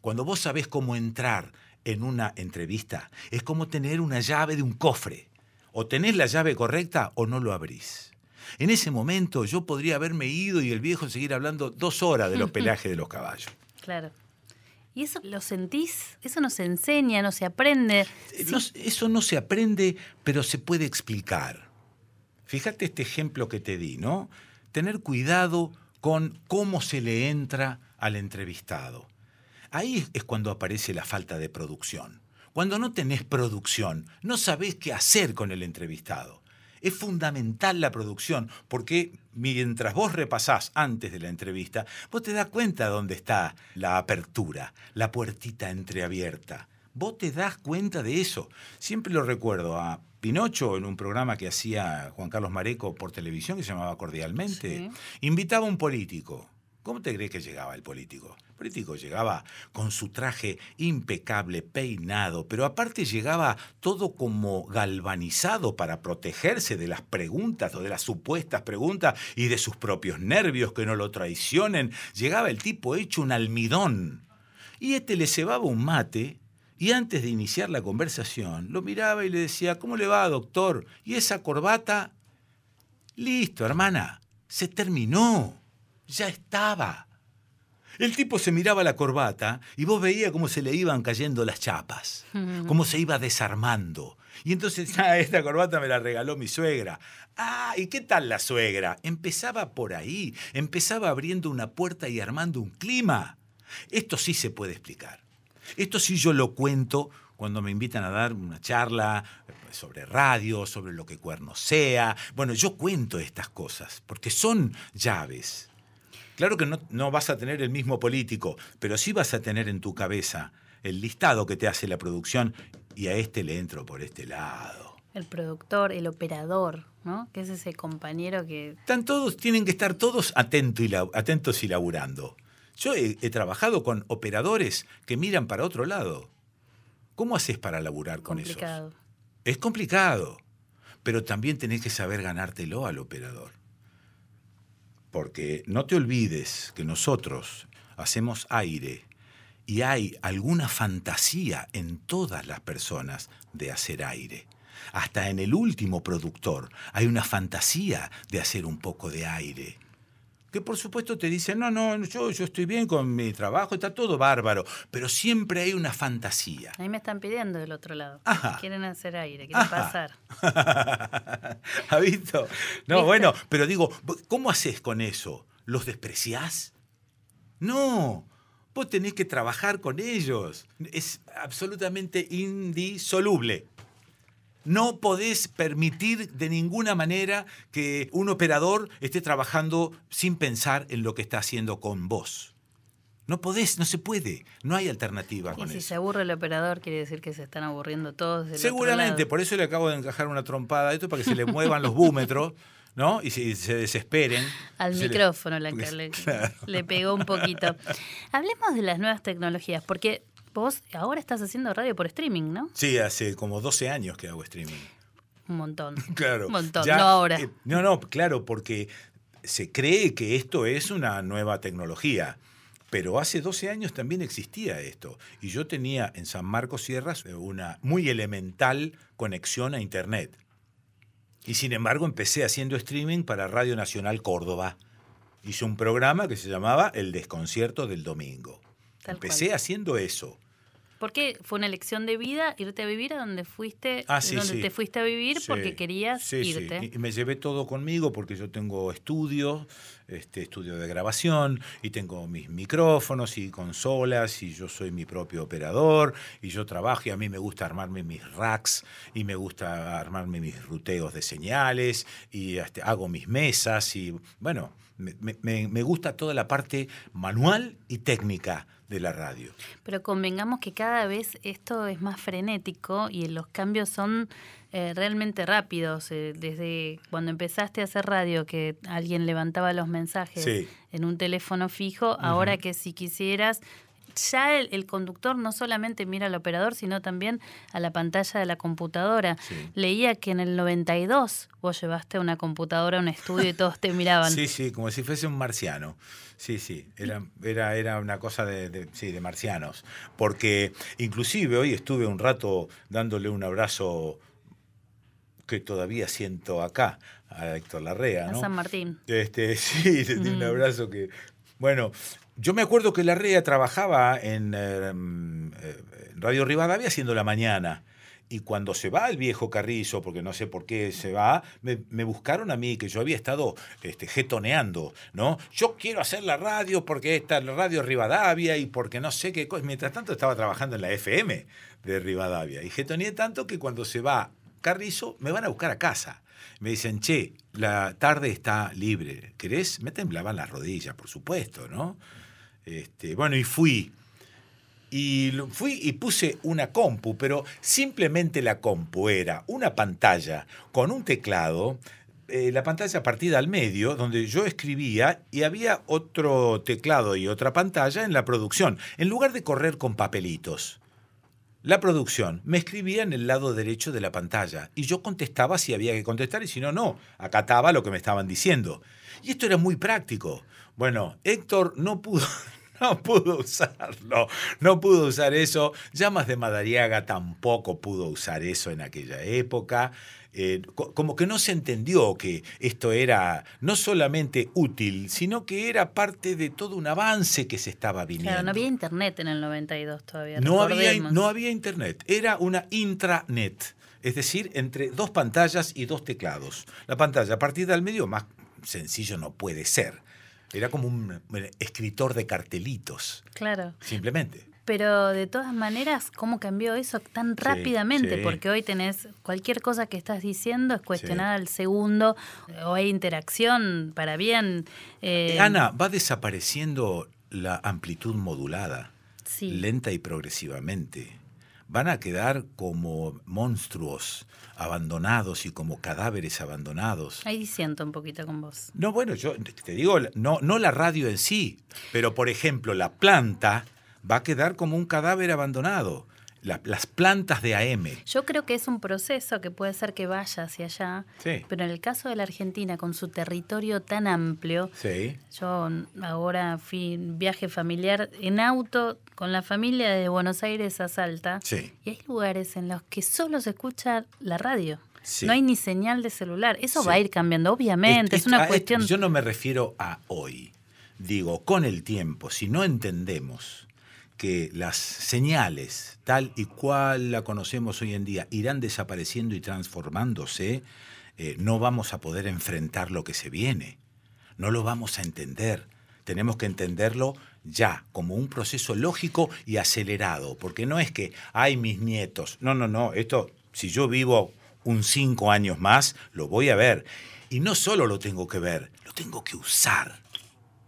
Speaker 1: Cuando vos sabés cómo entrar en una entrevista, es como tener una llave de un cofre. O tenés la llave correcta o no lo abrís. En ese momento yo podría haberme ido y el viejo seguir hablando dos horas de los (laughs) pelajes de los caballos.
Speaker 3: Claro. ¿Y eso lo sentís? ¿Eso no se enseña, no se aprende?
Speaker 1: Eh, no, eso no se aprende, pero se puede explicar. Fíjate este ejemplo que te di, ¿no? Tener cuidado con cómo se le entra al entrevistado. Ahí es cuando aparece la falta de producción. Cuando no tenés producción, no sabés qué hacer con el entrevistado. Es fundamental la producción, porque mientras vos repasás antes de la entrevista, vos te das cuenta dónde está la apertura, la puertita entreabierta. Vos te das cuenta de eso. Siempre lo recuerdo a Pinocho en un programa que hacía Juan Carlos Mareco por televisión que se llamaba Cordialmente. Invitaba a un político. ¿Cómo te crees que llegaba el político? El político llegaba con su traje impecable, peinado, pero aparte llegaba todo como galvanizado para protegerse de las preguntas o de las supuestas preguntas y de sus propios nervios que no lo traicionen. Llegaba el tipo hecho un almidón. Y este le cebaba un mate y antes de iniciar la conversación lo miraba y le decía, ¿cómo le va, doctor? ¿Y esa corbata? Listo, hermana, se terminó, ya estaba. El tipo se miraba la corbata y vos veías cómo se le iban cayendo las chapas, cómo se iba desarmando. Y entonces, (laughs) ah, esta corbata me la regaló mi suegra. Ah, ¿y qué tal la suegra? Empezaba por ahí, empezaba abriendo una puerta y armando un clima. Esto sí se puede explicar. Esto sí yo lo cuento cuando me invitan a dar una charla sobre radio, sobre lo que cuerno sea. Bueno, yo cuento estas cosas porque son llaves. Claro que no, no, vas a tener el mismo político, pero sí vas a tener en tu cabeza el listado que te hace la producción y a este le entro por este lado.
Speaker 3: El productor, el operador, ¿no? Que es ese compañero que...
Speaker 1: Están todos, tienen que estar todos atento y atentos y laburando. Yo he, he, trabajado con operadores que miran para otro lado. ¿Cómo haces para laburar con
Speaker 3: complicado.
Speaker 1: esos? Es complicado, pero también tenés que saber ganártelo al operador porque no te olvides que nosotros hacemos aire y hay alguna fantasía en todas las personas de hacer aire. Hasta en el último productor hay una fantasía de hacer un poco de aire. Que por supuesto te dicen, no, no, yo, yo estoy bien con mi trabajo, está todo bárbaro, pero siempre hay una fantasía.
Speaker 3: Ahí me están pidiendo del otro lado.
Speaker 1: Ajá.
Speaker 3: Quieren hacer aire, quieren
Speaker 1: Ajá.
Speaker 3: pasar. (laughs)
Speaker 1: ¿Ha visto? No,
Speaker 3: ¿Viste?
Speaker 1: bueno, pero digo, ¿cómo haces con eso? ¿Los despreciás? No, vos tenés que trabajar con ellos. Es absolutamente indisoluble. No podés permitir de ninguna manera que un operador esté trabajando sin pensar en lo que está haciendo con vos. No podés, no se puede. No hay alternativa
Speaker 3: Y
Speaker 1: con
Speaker 3: si
Speaker 1: eso.
Speaker 3: se aburre el operador, quiere decir que se están aburriendo todos. del otro
Speaker 1: Seguramente,
Speaker 3: lado.
Speaker 1: por eso le acabo de encajar una trompada a esto para que se le muevan los búmetros, ¿no? Y se, y se desesperen.
Speaker 3: Al
Speaker 1: Se le-
Speaker 3: micrófono la le, (laughs)
Speaker 1: claro.
Speaker 3: le pegó un poquito. Hablemos de las nuevas tecnologías, porque vos ahora estás haciendo radio por streaming, ¿no?
Speaker 1: Sí, hace como 12 años que hago streaming.
Speaker 3: Un montón. (laughs)
Speaker 1: Claro.
Speaker 3: Un montón,
Speaker 1: Ya,
Speaker 3: no ahora.
Speaker 1: eh, no, no, claro, porque se cree que esto es una nueva tecnología. Pero hace 12 años también existía esto. Y yo tenía en San Marcos Sierras una muy elemental conexión a Internet. Y sin embargo empecé haciendo streaming para Radio Nacional Córdoba. Hice un programa que se llamaba El Desconcierto del Domingo.
Speaker 3: Tal
Speaker 1: empecé
Speaker 3: cual.
Speaker 1: haciendo eso.
Speaker 3: Porque fue una elección de vida irte a vivir a donde fuiste,
Speaker 1: Ah, sí,
Speaker 3: donde
Speaker 1: sí.
Speaker 3: te fuiste a vivir
Speaker 1: Sí,
Speaker 3: porque querías irte.
Speaker 1: Y- Y me llevé todo conmigo porque yo tengo estudios, este, estudio de grabación, y tengo mis micrófonos y consolas, y yo soy mi propio operador, y yo trabajo, y a mí me gusta armarme mis racks, y me gusta armarme mis ruteos de señales, y este, hago mis mesas, y bueno, me, me- me- gusta toda la parte manual y técnica de la radio.
Speaker 3: Pero convengamos que cada vez esto es más frenético y los cambios son eh, realmente rápidos. Eh, desde cuando empezaste a hacer radio, que alguien levantaba los mensajes
Speaker 1: Sí.
Speaker 3: en un teléfono fijo, ahora que si quisieras ya el, el conductor no solamente mira al operador, sino también a la pantalla de la computadora.
Speaker 1: Sí.
Speaker 3: Leía que en el 92 vos llevaste una computadora a un estudio y todos te miraban.
Speaker 1: Sí, sí, como si fuese un marciano. Sí, sí, era, era, era una cosa de, de- sí, de marcianos. Porque inclusive hoy estuve un rato dándole un abrazo que todavía siento acá a Héctor Larrea,
Speaker 3: A. San Martín.
Speaker 1: Este, (laughs) sí, le di un
Speaker 3: Mm.
Speaker 1: abrazo que... Bueno, yo me acuerdo que Larrea trabajaba en, eh, en Radio Rivadavia haciendo la mañana. Y cuando se va el viejo Carrizo, porque no sé por qué se va, me, buscaron a mí, que yo había estado este, jetoneando, ¿no? Yo quiero hacer la radio porque esta es la radio Rivadavia y porque no sé qué cosa. Mientras tanto estaba trabajando en la FM de Rivadavia. Y jetoneé tanto que cuando se va Carrizo, me van a buscar a casa. Me dicen, che, la tarde está libre. ¿Querés? Me temblaban las rodillas, por supuesto, ¿no? Este, bueno, y fui. Y fui y puse una compu, pero simplemente la compu era una pantalla con un teclado, eh, la pantalla partida al medio, donde yo escribía y había otro teclado y otra pantalla en la producción, en lugar de correr con papelitos. La producción me escribía en el lado derecho de la pantalla y yo contestaba si había que contestar y si no, no. Acataba lo que me estaban diciendo. Y esto era muy práctico. Bueno, Héctor no pudo, (laughs) no pudo usarlo, no pudo usar eso. Llamas de Madariaga tampoco pudo usar eso en aquella época. Eh, co- como que no se entendió que esto era no solamente útil, sino que era parte de todo un avance que se estaba viniendo.
Speaker 3: Claro, no había internet en el 92 todavía.
Speaker 1: No había, no había internet, era una intranet, es decir, entre dos pantallas y dos teclados. La pantalla partida al medio, más sencillo no puede ser. Era como un escritor de cartelitos,
Speaker 3: Claro.
Speaker 1: simplemente.
Speaker 3: Pero de todas maneras, ¿cómo cambió eso tan rápidamente?
Speaker 1: sí.
Speaker 3: Porque hoy tenés cualquier cosa que estás diciendo es cuestionada al segundo, o hay interacción para bien. eh,
Speaker 1: Ana, va desapareciendo la amplitud modulada,
Speaker 3: Sí.
Speaker 1: lenta y progresivamente. Van a quedar como monstruos abandonados y como cadáveres abandonados.
Speaker 3: Ahí disiento un poquito con vos.
Speaker 1: No, bueno, yo te digo, no, no la radio en sí, pero por ejemplo, la planta va a quedar como un cadáver abandonado. La- las plantas de AM.
Speaker 3: Yo creo que es un proceso que puede ser que vaya hacia allá,
Speaker 1: Sí.
Speaker 3: pero en el caso de la Argentina, con su territorio tan amplio,
Speaker 1: Sí.
Speaker 3: yo ahora fui viaje familiar en auto con la familia de Buenos Aires a Salta,
Speaker 1: Sí.
Speaker 3: y hay lugares en los que solo se escucha la radio.
Speaker 1: Sí.
Speaker 3: No hay ni señal de celular. Eso
Speaker 1: Sí.
Speaker 3: va a ir cambiando, obviamente. Es, una
Speaker 1: a-
Speaker 3: cuestión.
Speaker 1: Yo no me refiero a hoy. Digo, con el tiempo, si no entendemos que las señales, tal y cual la conocemos hoy en día, irán desapareciendo y transformándose, eh, no vamos a poder enfrentar lo que se viene. No lo vamos a entender. Tenemos que entenderlo ya, como un proceso lógico y acelerado, porque no es que, ay, mis nietos. No, no, no, esto, si yo vivo un cinco años más, lo voy a ver. Y no solo lo tengo que ver, lo tengo que usar.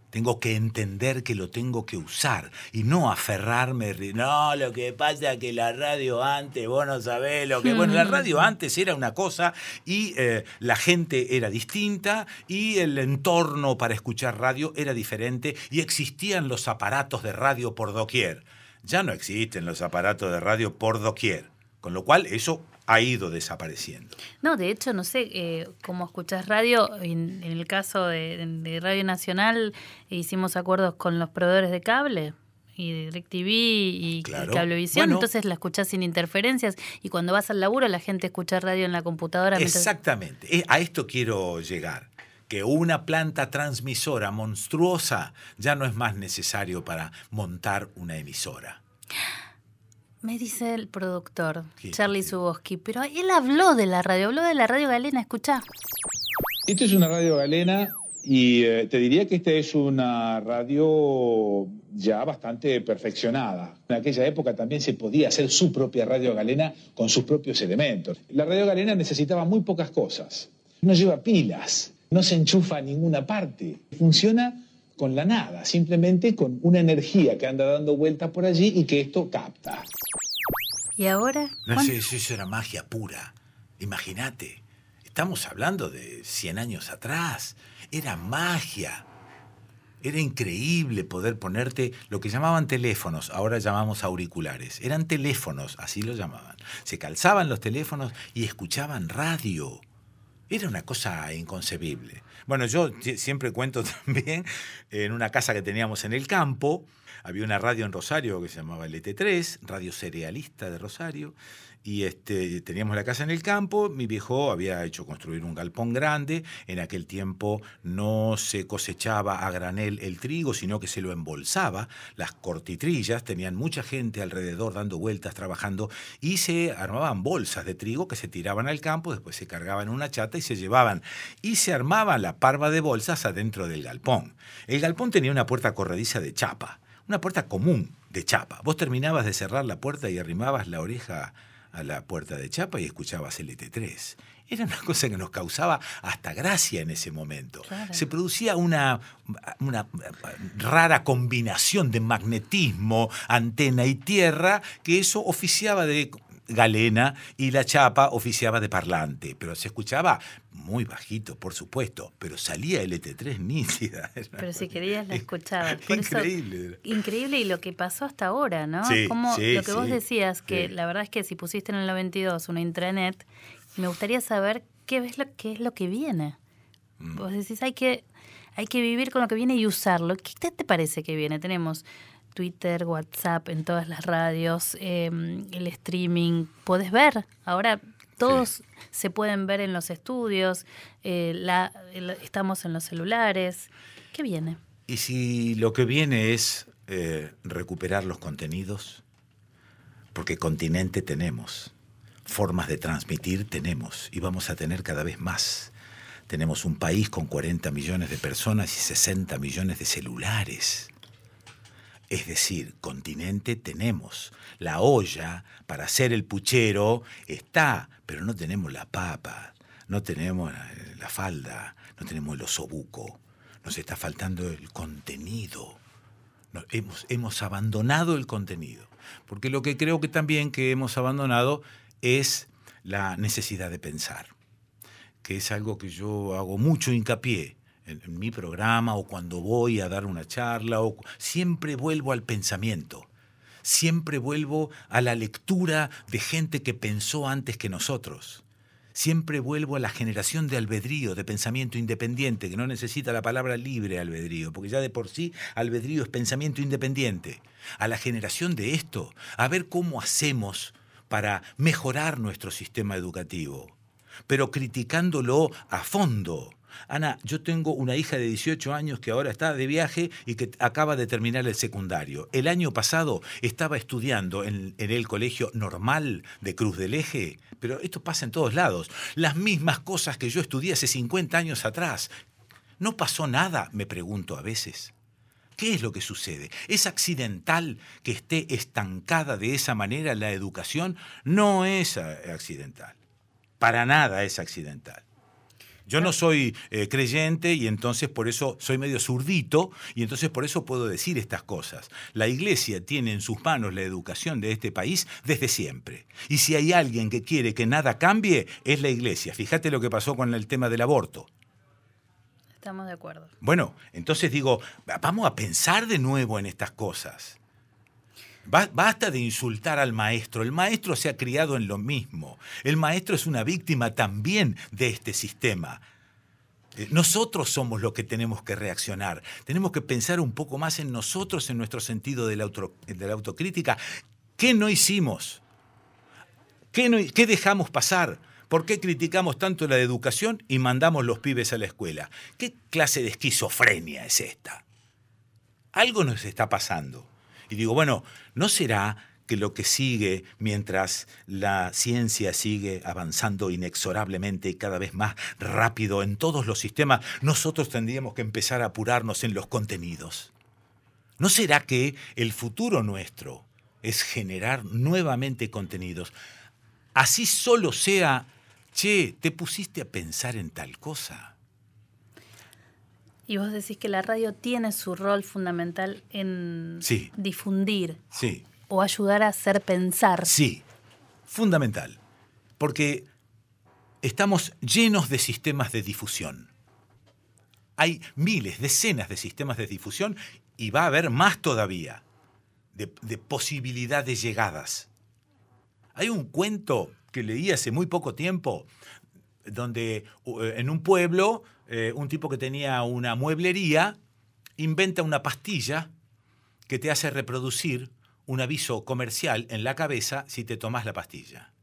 Speaker 1: Tengo que entender que lo tengo que usar y no aferrarme. No, lo que pasa es que la radio antes, vos no sabés lo que. Bueno, la radio antes era una cosa y eh, la gente era distinta y el entorno para escuchar radio era diferente y existían los aparatos de radio por doquier. Ya no existen los aparatos de radio por doquier, con lo cual eso ha ido desapareciendo.
Speaker 3: No, de hecho, no sé eh, cómo escuchás radio. En, en el caso de, de Radio Nacional, hicimos acuerdos con los proveedores de cable y de DirecTV y, y
Speaker 1: Claro.
Speaker 3: Cablevisión,
Speaker 1: Bueno.
Speaker 3: entonces la escuchás sin interferencias y cuando vas al laburo la gente escucha radio en la computadora.
Speaker 1: Exactamente. Eh, A esto quiero llegar. Que una planta transmisora monstruosa ya no es más necesario para montar una emisora.
Speaker 3: Me dice el productor,
Speaker 1: ¿Qué?
Speaker 3: Charlie Suboski, pero él habló de la radio, habló de la radio galena, escuchá.
Speaker 9: Esto es una radio galena y eh, te diría que esta es una radio ya bastante perfeccionada. En aquella época también se podía hacer su propia radio galena con sus propios elementos. La radio galena necesitaba muy pocas cosas. No lleva pilas, no se enchufa a ninguna parte. Funciona con la nada, simplemente con una energía que anda dando vueltas por allí y que esto capta.
Speaker 3: ¿Y ahora?
Speaker 1: No
Speaker 3: ¿Cuán-
Speaker 1: sé, eso, eso era magia pura. Imagínate. Estamos hablando de 100 años atrás. Era magia. Era increíble poder ponerte lo que llamaban teléfonos, ahora llamamos auriculares. Eran teléfonos, así lo llamaban. Se calzaban los teléfonos y escuchaban radio. Era una cosa inconcebible. Bueno, yo si- siempre cuento (laughs) también en una casa que teníamos en el campo, había una radio en Rosario que se llamaba LT3, Radio Cerealista de Rosario, y este, teníamos la casa en el campo, mi viejo había hecho construir un galpón grande, en aquel tiempo no se cosechaba a granel el trigo, sino que se lo embolsaba, las cortitrillas, tenían mucha gente alrededor dando vueltas, trabajando, y se armaban bolsas de trigo que se tiraban al campo, después se cargaban en una chata y se llevaban, y se armaba la parva de bolsas adentro del galpón. El galpón tenía una puerta corrediza de chapa, una puerta común de chapa. Vos terminabas de cerrar la puerta y arrimabas la oreja a la puerta de chapa y escuchabas LT3. Era una cosa que nos causaba hasta gracia en ese momento.
Speaker 3: Claro.
Speaker 1: Se producía una, una rara combinación de magnetismo, antena y tierra, que eso oficiaba de galena y la chapa oficiaba de parlante, pero se escuchaba muy bajito, por supuesto, pero salía LT3 (laughs) nítida. Era
Speaker 3: Pero si querías la escuchabas. (laughs) Por eso-
Speaker 1: Increíble.
Speaker 3: increíble y lo que pasó hasta ahora, ¿no?
Speaker 1: Sí,
Speaker 3: Como
Speaker 1: sí,
Speaker 3: lo que vos decías, que la verdad es que si pusiste en el 92 una intranet, me gustaría saber qué, ves lo, qué es lo que viene.
Speaker 1: Mm.
Speaker 3: Vos decís, hay que, hay que vivir con lo que viene y usarlo. ¿Qué te, te parece que viene? Tenemos Twitter, WhatsApp, en todas las radios, eh, el streaming. Podés ver. Ahora todos se pueden ver en los estudios, eh, la, el- estamos en los celulares. ¿Qué viene?
Speaker 1: Y si lo que viene es eh, recuperar los contenidos, porque continente tenemos, formas de transmitir tenemos y vamos a tener cada vez más. Tenemos un país con 40 millones de personas y 60 millones de celulares. Es decir, continente tenemos. La olla para hacer el puchero está, pero no tenemos la papa, no tenemos la, falda, no tenemos el osobuco. Nos está faltando el contenido. Hemos, hemos abandonado el contenido. Porque lo que creo que también que hemos abandonado es la necesidad de pensar que es algo que yo hago mucho hincapié en, mi programa o cuando voy a dar una charla, o, siempre vuelvo al pensamiento, siempre vuelvo a la lectura de gente que pensó antes que nosotros. Siempre vuelvo a la generación de albedrío, de pensamiento independiente, que no necesita la palabra libre albedrío, porque ya de por sí albedrío es pensamiento independiente. A la generación de esto, a ver cómo hacemos para mejorar nuestro sistema educativo pero criticándolo a fondo. Ana, yo tengo una hija de 18 años que ahora está de viaje y que acaba de terminar el secundario. El año pasado estaba estudiando en, el colegio normal de Cruz del Eje, pero esto pasa en todos lados. Las mismas cosas que yo estudié hace 50 años atrás. ¿No pasó nada? Me pregunto a veces. ¿Qué es lo que sucede? ¿Es accidental que esté estancada de esa manera la educación? No es accidental. Para nada es accidental. Yo no soy eh, creyente y entonces por eso soy medio zurdito y entonces por eso puedo decir estas cosas. La iglesia tiene en sus manos la educación de este país desde siempre. Y si hay alguien que quiere que nada cambie, es la iglesia. Fíjate lo que pasó con el tema del aborto.
Speaker 3: Estamos de acuerdo.
Speaker 1: Bueno, entonces digo, vamos a pensar de nuevo en estas cosas. Ba- Basta de insultar al maestro. El maestro se ha criado en lo mismo. El maestro es una víctima también de este sistema. Eh, Nosotros somos los que tenemos que reaccionar. Tenemos que pensar un poco más en nosotros, en nuestro sentido de la, autocrítica. ¿Qué no hicimos? ¿Qué, qué dejamos pasar? ¿Por qué criticamos tanto la educación y mandamos los pibes a la escuela? ¿Qué clase de esquizofrenia es esta? Algo nos está pasando. Y digo, bueno, ¿no será que lo que sigue mientras la ciencia sigue avanzando inexorablemente y cada vez más rápido en todos los sistemas, nosotros tendríamos que empezar a apurarnos en los contenidos? ¿No será que el futuro nuestro es generar nuevamente contenidos? Así solo sea, che, te pusiste a pensar en tal cosa.
Speaker 3: Y vos decís que la radio tiene su rol fundamental en
Speaker 1: Sí.
Speaker 3: difundir
Speaker 1: Sí,
Speaker 3: o ayudar a hacer pensar.
Speaker 1: sí, fundamental. Porque estamos llenos de sistemas de difusión. Hay miles, decenas de sistemas de difusión y va a haber más todavía de, de posibilidad de llegadas. Hay un cuento que leí hace muy poco tiempo donde eh, en un pueblo eh, un tipo que tenía una mueblería inventa una pastilla que te hace reproducir un aviso comercial en la cabeza si te tomas la pastilla.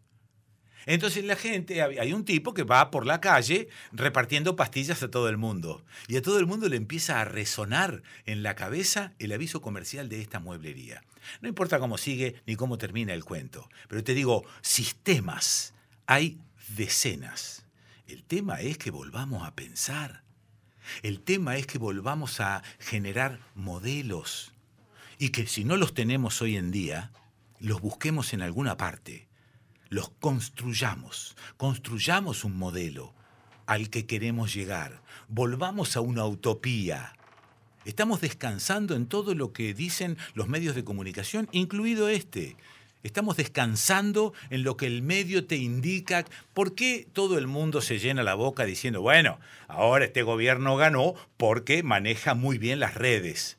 Speaker 1: Entonces la gente, hay un tipo que va por la calle repartiendo pastillas a todo el mundo. Y a todo el mundo le empieza a resonar en la cabeza el aviso comercial de esta mueblería. No importa cómo sigue ni cómo termina el cuento, pero te digo, sistemas, hay decenas. El tema es que volvamos a pensar. El tema es que volvamos a generar modelos y que si no los tenemos hoy en día, los busquemos en alguna parte, los construyamos, construyamos un modelo al que queremos llegar, volvamos a una utopía. Estamos descansando en todo lo que dicen los medios de comunicación, incluido este. Estamos descansando en lo que el medio te indica. ¿Por qué todo el mundo se llena la boca diciendo, bueno, ahora este gobierno ganó porque maneja muy bien las redes?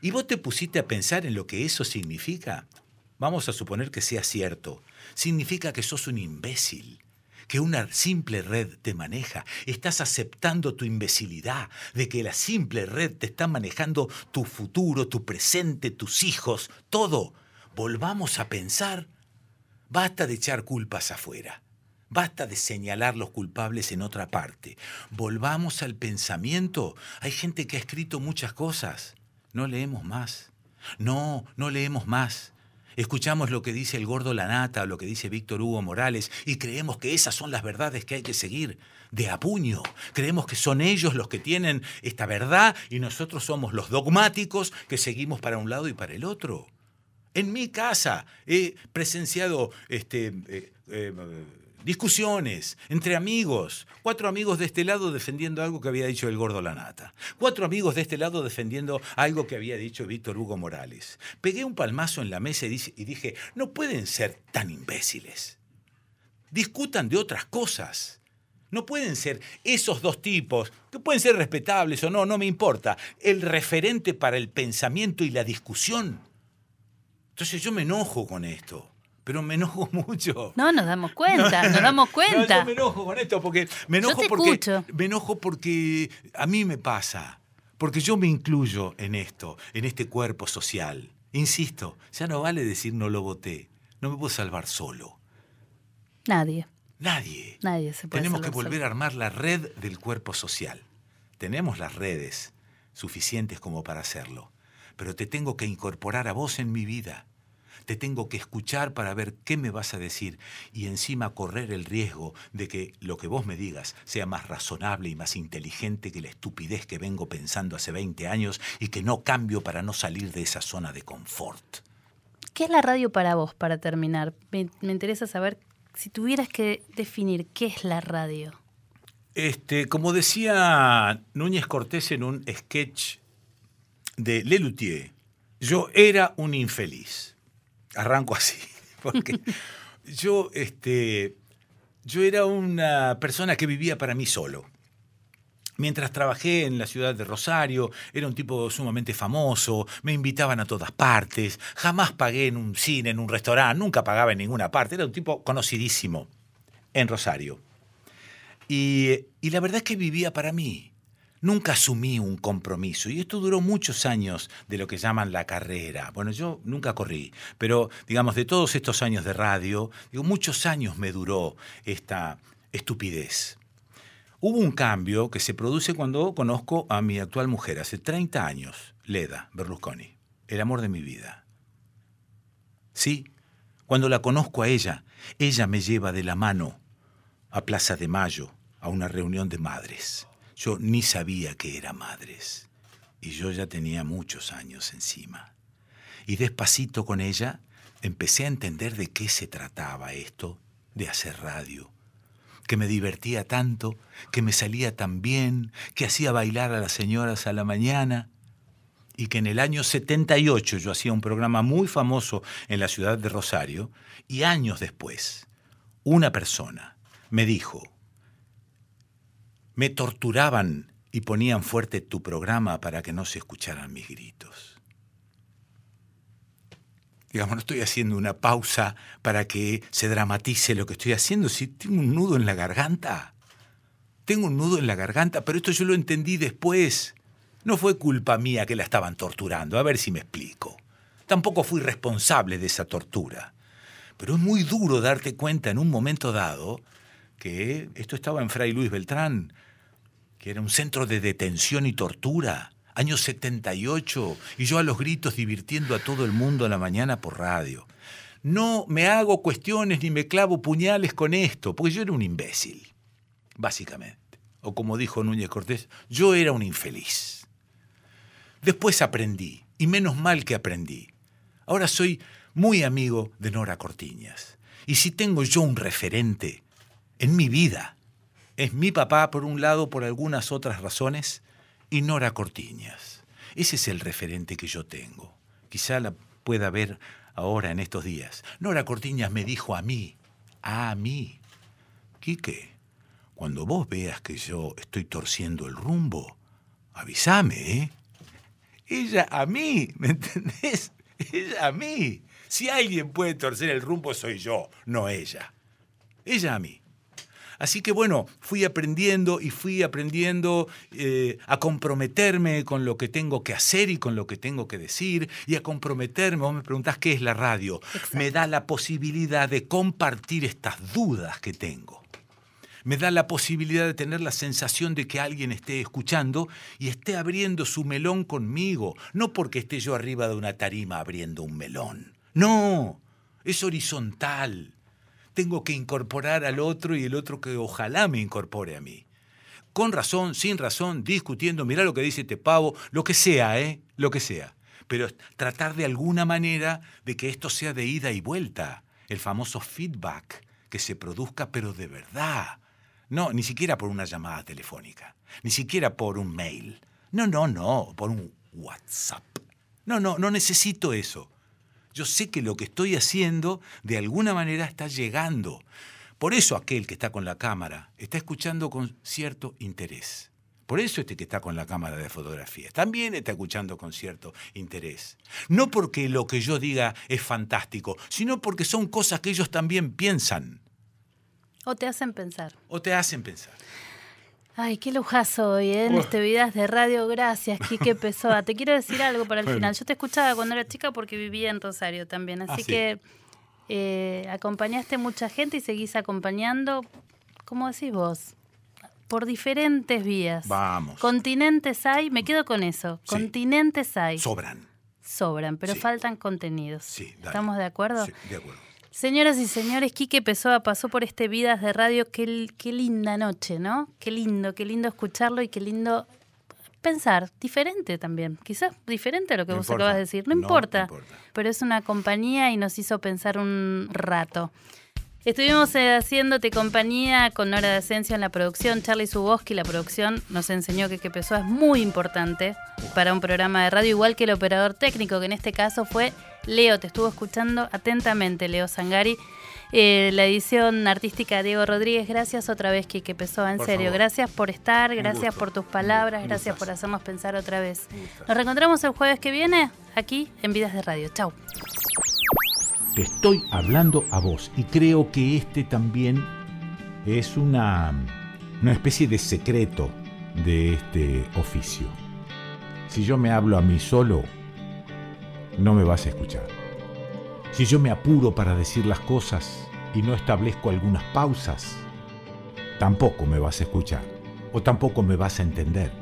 Speaker 1: ¿Y vos te pusiste a pensar en lo que eso significa? Vamos a suponer que sea cierto. Significa que sos un imbécil, que una simple red te maneja. Estás aceptando tu imbecilidad, de que la simple red te está manejando tu futuro, tu presente, tus hijos, todo volvamos a pensar, basta de echar culpas afuera. Basta de señalar los culpables en otra parte. Volvamos al pensamiento. Hay gente que ha escrito muchas cosas. No leemos más. No, no leemos más. Escuchamos lo que dice el gordo Lanata o lo que dice Víctor Hugo Morales y creemos que esas son las verdades que hay que seguir de apuño. Creemos que son ellos los que tienen esta verdad y nosotros somos los dogmáticos que seguimos para un lado y para el otro. En mi casa he presenciado este, eh, eh, discusiones entre amigos. Cuatro amigos de este lado defendiendo algo que había dicho el gordo Lanata. Cuatro amigos de este lado defendiendo algo que había dicho Víctor Hugo Morales. Pegué un palmazo en la mesa y dije, no pueden ser tan imbéciles. Discutan de otras cosas. No pueden ser esos dos tipos, que pueden ser respetables o no, no me importa, el referente para el pensamiento y la discusión. Entonces yo me enojo con esto, pero me enojo (laughs) mucho.
Speaker 3: No, nos damos cuenta, nos damos cuenta. (laughs)
Speaker 1: No, yo me enojo con esto porque me enojo porque me enojo porque a mí me pasa, porque yo me incluyo en esto, en este cuerpo social. Insisto, ya no vale decir no lo voté, no me puedo salvar solo.
Speaker 3: Nadie.
Speaker 1: Nadie.
Speaker 3: Nadie se puede
Speaker 1: Tenemos que volver a armar la red del cuerpo social. Tenemos las redes suficientes como para hacerlo pero te tengo que incorporar a vos en mi vida. Te tengo que escuchar para ver qué me vas a decir y encima correr el riesgo de que lo que vos me digas sea más razonable y más inteligente que la estupidez que vengo pensando hace 20 años y que no cambio para no salir de esa zona de confort.
Speaker 3: ¿Qué es la radio para vos, para terminar? Me, interesa saber si tuvieras que definir qué es la radio.
Speaker 1: Este, como decía Núñez Cortés en un sketch de Lelutier, yo era un infeliz. Arranco así, (laughs) porque yo, este, yo era una persona que vivía para mí solo. Mientras trabajé en la ciudad de Rosario, era un tipo sumamente famoso, me invitaban a todas partes, jamás pagué en un cine, en un restaurante, nunca pagaba en ninguna parte, era un tipo conocidísimo en Rosario. Y, y la verdad es que vivía para mí. Nunca asumí un compromiso y esto duró muchos años de lo que llaman la carrera. Bueno, yo nunca corrí, pero digamos, de todos estos años de radio, digo, muchos años me duró esta estupidez. Hubo un cambio que se produce cuando conozco a mi actual mujer, hace 30 años, Leda Berlusconi, el amor de mi vida. Sí, cuando la conozco a ella, ella me lleva de la mano a Plaza de Mayo, a una reunión de madres. Yo ni sabía que era madres. Y yo ya tenía muchos años encima. Y despacito con ella empecé a entender de qué se trataba esto de hacer radio, que me divertía tanto, que me salía tan bien, que hacía bailar a las señoras a la mañana, y que en el año 78 yo hacía un programa muy famoso en la ciudad de Rosario, y años después, una persona me dijo, me torturaban y ponían fuerte tu programa para que no se escucharan mis gritos. Digamos, no estoy haciendo una pausa para que se dramatice lo que estoy haciendo. Si tengo un nudo en la garganta, tengo un nudo en la garganta, pero esto yo lo entendí después. No fue culpa mía que la estaban torturando, a ver si me explico. Tampoco fui responsable de esa tortura. Pero es muy duro darte cuenta en un momento dado que esto estaba en Fray Luis Beltrán, que era un centro de detención y tortura, año 78, y yo a los gritos divirtiendo a todo el mundo a la mañana por radio. No me hago cuestiones ni me clavo puñales con esto, porque yo era un imbécil, básicamente. O como dijo Núñez Cortés, yo era un infeliz. Después aprendí, y menos mal que aprendí. Ahora soy muy amigo de Nora Cortiñas. Y si tengo yo un referente en mi vida, es mi papá por un lado, por algunas otras razones, y Nora Cortiñas. Ese es el referente que yo tengo. Quizá la pueda ver ahora en estos días. Nora Cortiñas me dijo a mí, a mí, Quique, cuando vos veas que yo estoy torciendo el rumbo, avísame, ¿eh? Ella a mí, (laughs) ¿me entendés? Ella a mí. Si alguien puede torcer el rumbo soy yo, no ella. Ella a mí. Así que bueno, fui aprendiendo y fui aprendiendo eh, a comprometerme con lo que tengo que hacer y con lo que tengo que decir y a comprometerme. Vos me preguntás qué es la radio. Me da la posibilidad de compartir estas dudas que tengo me da la posibilidad de tener la sensación de que alguien esté escuchando y esté abriendo su melón conmigo, no porque esté yo arriba de una tarima abriendo un melón. No, es horizontal. Tengo que incorporar al otro y el otro que ojalá me incorpore a mí. Con razón, sin razón, discutiendo, mirá lo que dice este pavo, lo que sea, ¿eh? Lo que sea. Pero tratar de alguna manera de que esto sea de ida y vuelta, el famoso feedback, que se produzca pero de verdad no, ni siquiera por una llamada telefónica, ni siquiera por un mail. No, no, no, por un WhatsApp. No, no, no necesito eso. Yo sé que lo que estoy haciendo de alguna manera está llegando. Por eso aquel que está con la cámara está escuchando con cierto interés. Por eso este que está con la cámara de fotografía también está escuchando con cierto interés. No porque lo que yo diga es fantástico, sino porque son cosas que ellos también piensan.
Speaker 3: O te hacen pensar.
Speaker 1: O te hacen pensar.
Speaker 3: Ay, qué lujazo hoy, ¿eh? En este Vidas de Radio. Gracias, Quique (laughs) Pessoa. Te quiero decir algo para el final. Yo te escuchaba cuando era chica porque vivía en Rosario también. Así
Speaker 1: Ah,
Speaker 3: que eh, acompañaste mucha gente y seguís acompañando, ¿cómo decís vos? Por diferentes vías.
Speaker 1: Vamos.
Speaker 3: Continentes hay, me quedo con eso.
Speaker 1: Sí.
Speaker 3: Continentes hay.
Speaker 1: Sobran.
Speaker 3: Sobran, pero
Speaker 1: Sí.
Speaker 3: faltan contenidos.
Speaker 1: Sí, dale.
Speaker 3: ¿Estamos de acuerdo?
Speaker 1: Sí, de acuerdo.
Speaker 3: Señoras y señores, Quique Pessoa pasó por este Vidas de Radio. Qué, qué linda noche, ¿no? Qué lindo, qué lindo escucharlo y qué lindo pensar. Diferente también. Quizás diferente a lo que
Speaker 1: No
Speaker 3: vos
Speaker 1: importa.
Speaker 3: acabas de decir. No,
Speaker 1: No
Speaker 3: importa.
Speaker 1: importa.
Speaker 3: Pero es una compañía y nos hizo pensar un rato. Estuvimos eh, haciéndote compañía con Nora de Asensio en la producción. Charlie Suboski, la producción, nos enseñó que que Pessoa es muy importante para un programa de radio, igual que el operador técnico, que en este caso fue Leo. Te estuvo escuchando atentamente, Leo Sangari. Eh, la edición artística Diego Rodríguez, gracias otra vez, Kike Pessoa, en
Speaker 1: Por
Speaker 3: serio.
Speaker 1: favor.
Speaker 3: Gracias por estar,
Speaker 1: Un
Speaker 3: gracias
Speaker 1: gusto.
Speaker 3: por tus palabras,
Speaker 1: Un
Speaker 3: gracias
Speaker 1: gustazo.
Speaker 3: por hacernos pensar otra vez. Nos reencontramos el jueves que viene, aquí en Vidas de Radio. Chau.
Speaker 1: Te estoy hablando a vos y creo que este también es una, una especie de secreto de este oficio. Si yo me hablo a mí solo, no me vas a escuchar. Si yo me apuro para decir las cosas y no establezco algunas pausas, tampoco me vas a escuchar o tampoco me vas a entender.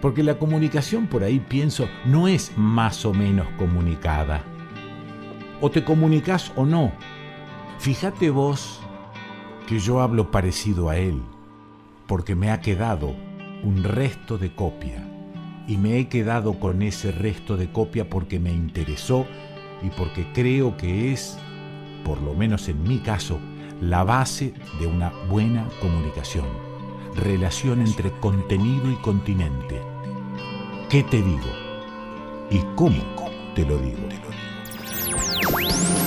Speaker 1: Porque la comunicación por ahí pienso no es más o menos comunicada o te comunicas o no. Fíjate vos que yo hablo parecido a él, porque me ha quedado un resto de copia, y me he quedado con ese resto de copia porque me interesó y porque creo que es, por lo menos en mi caso, la base de una buena comunicación, relación entre contenido y continente. ¿Qué te digo? ¿Y cómo te lo digo? Bye.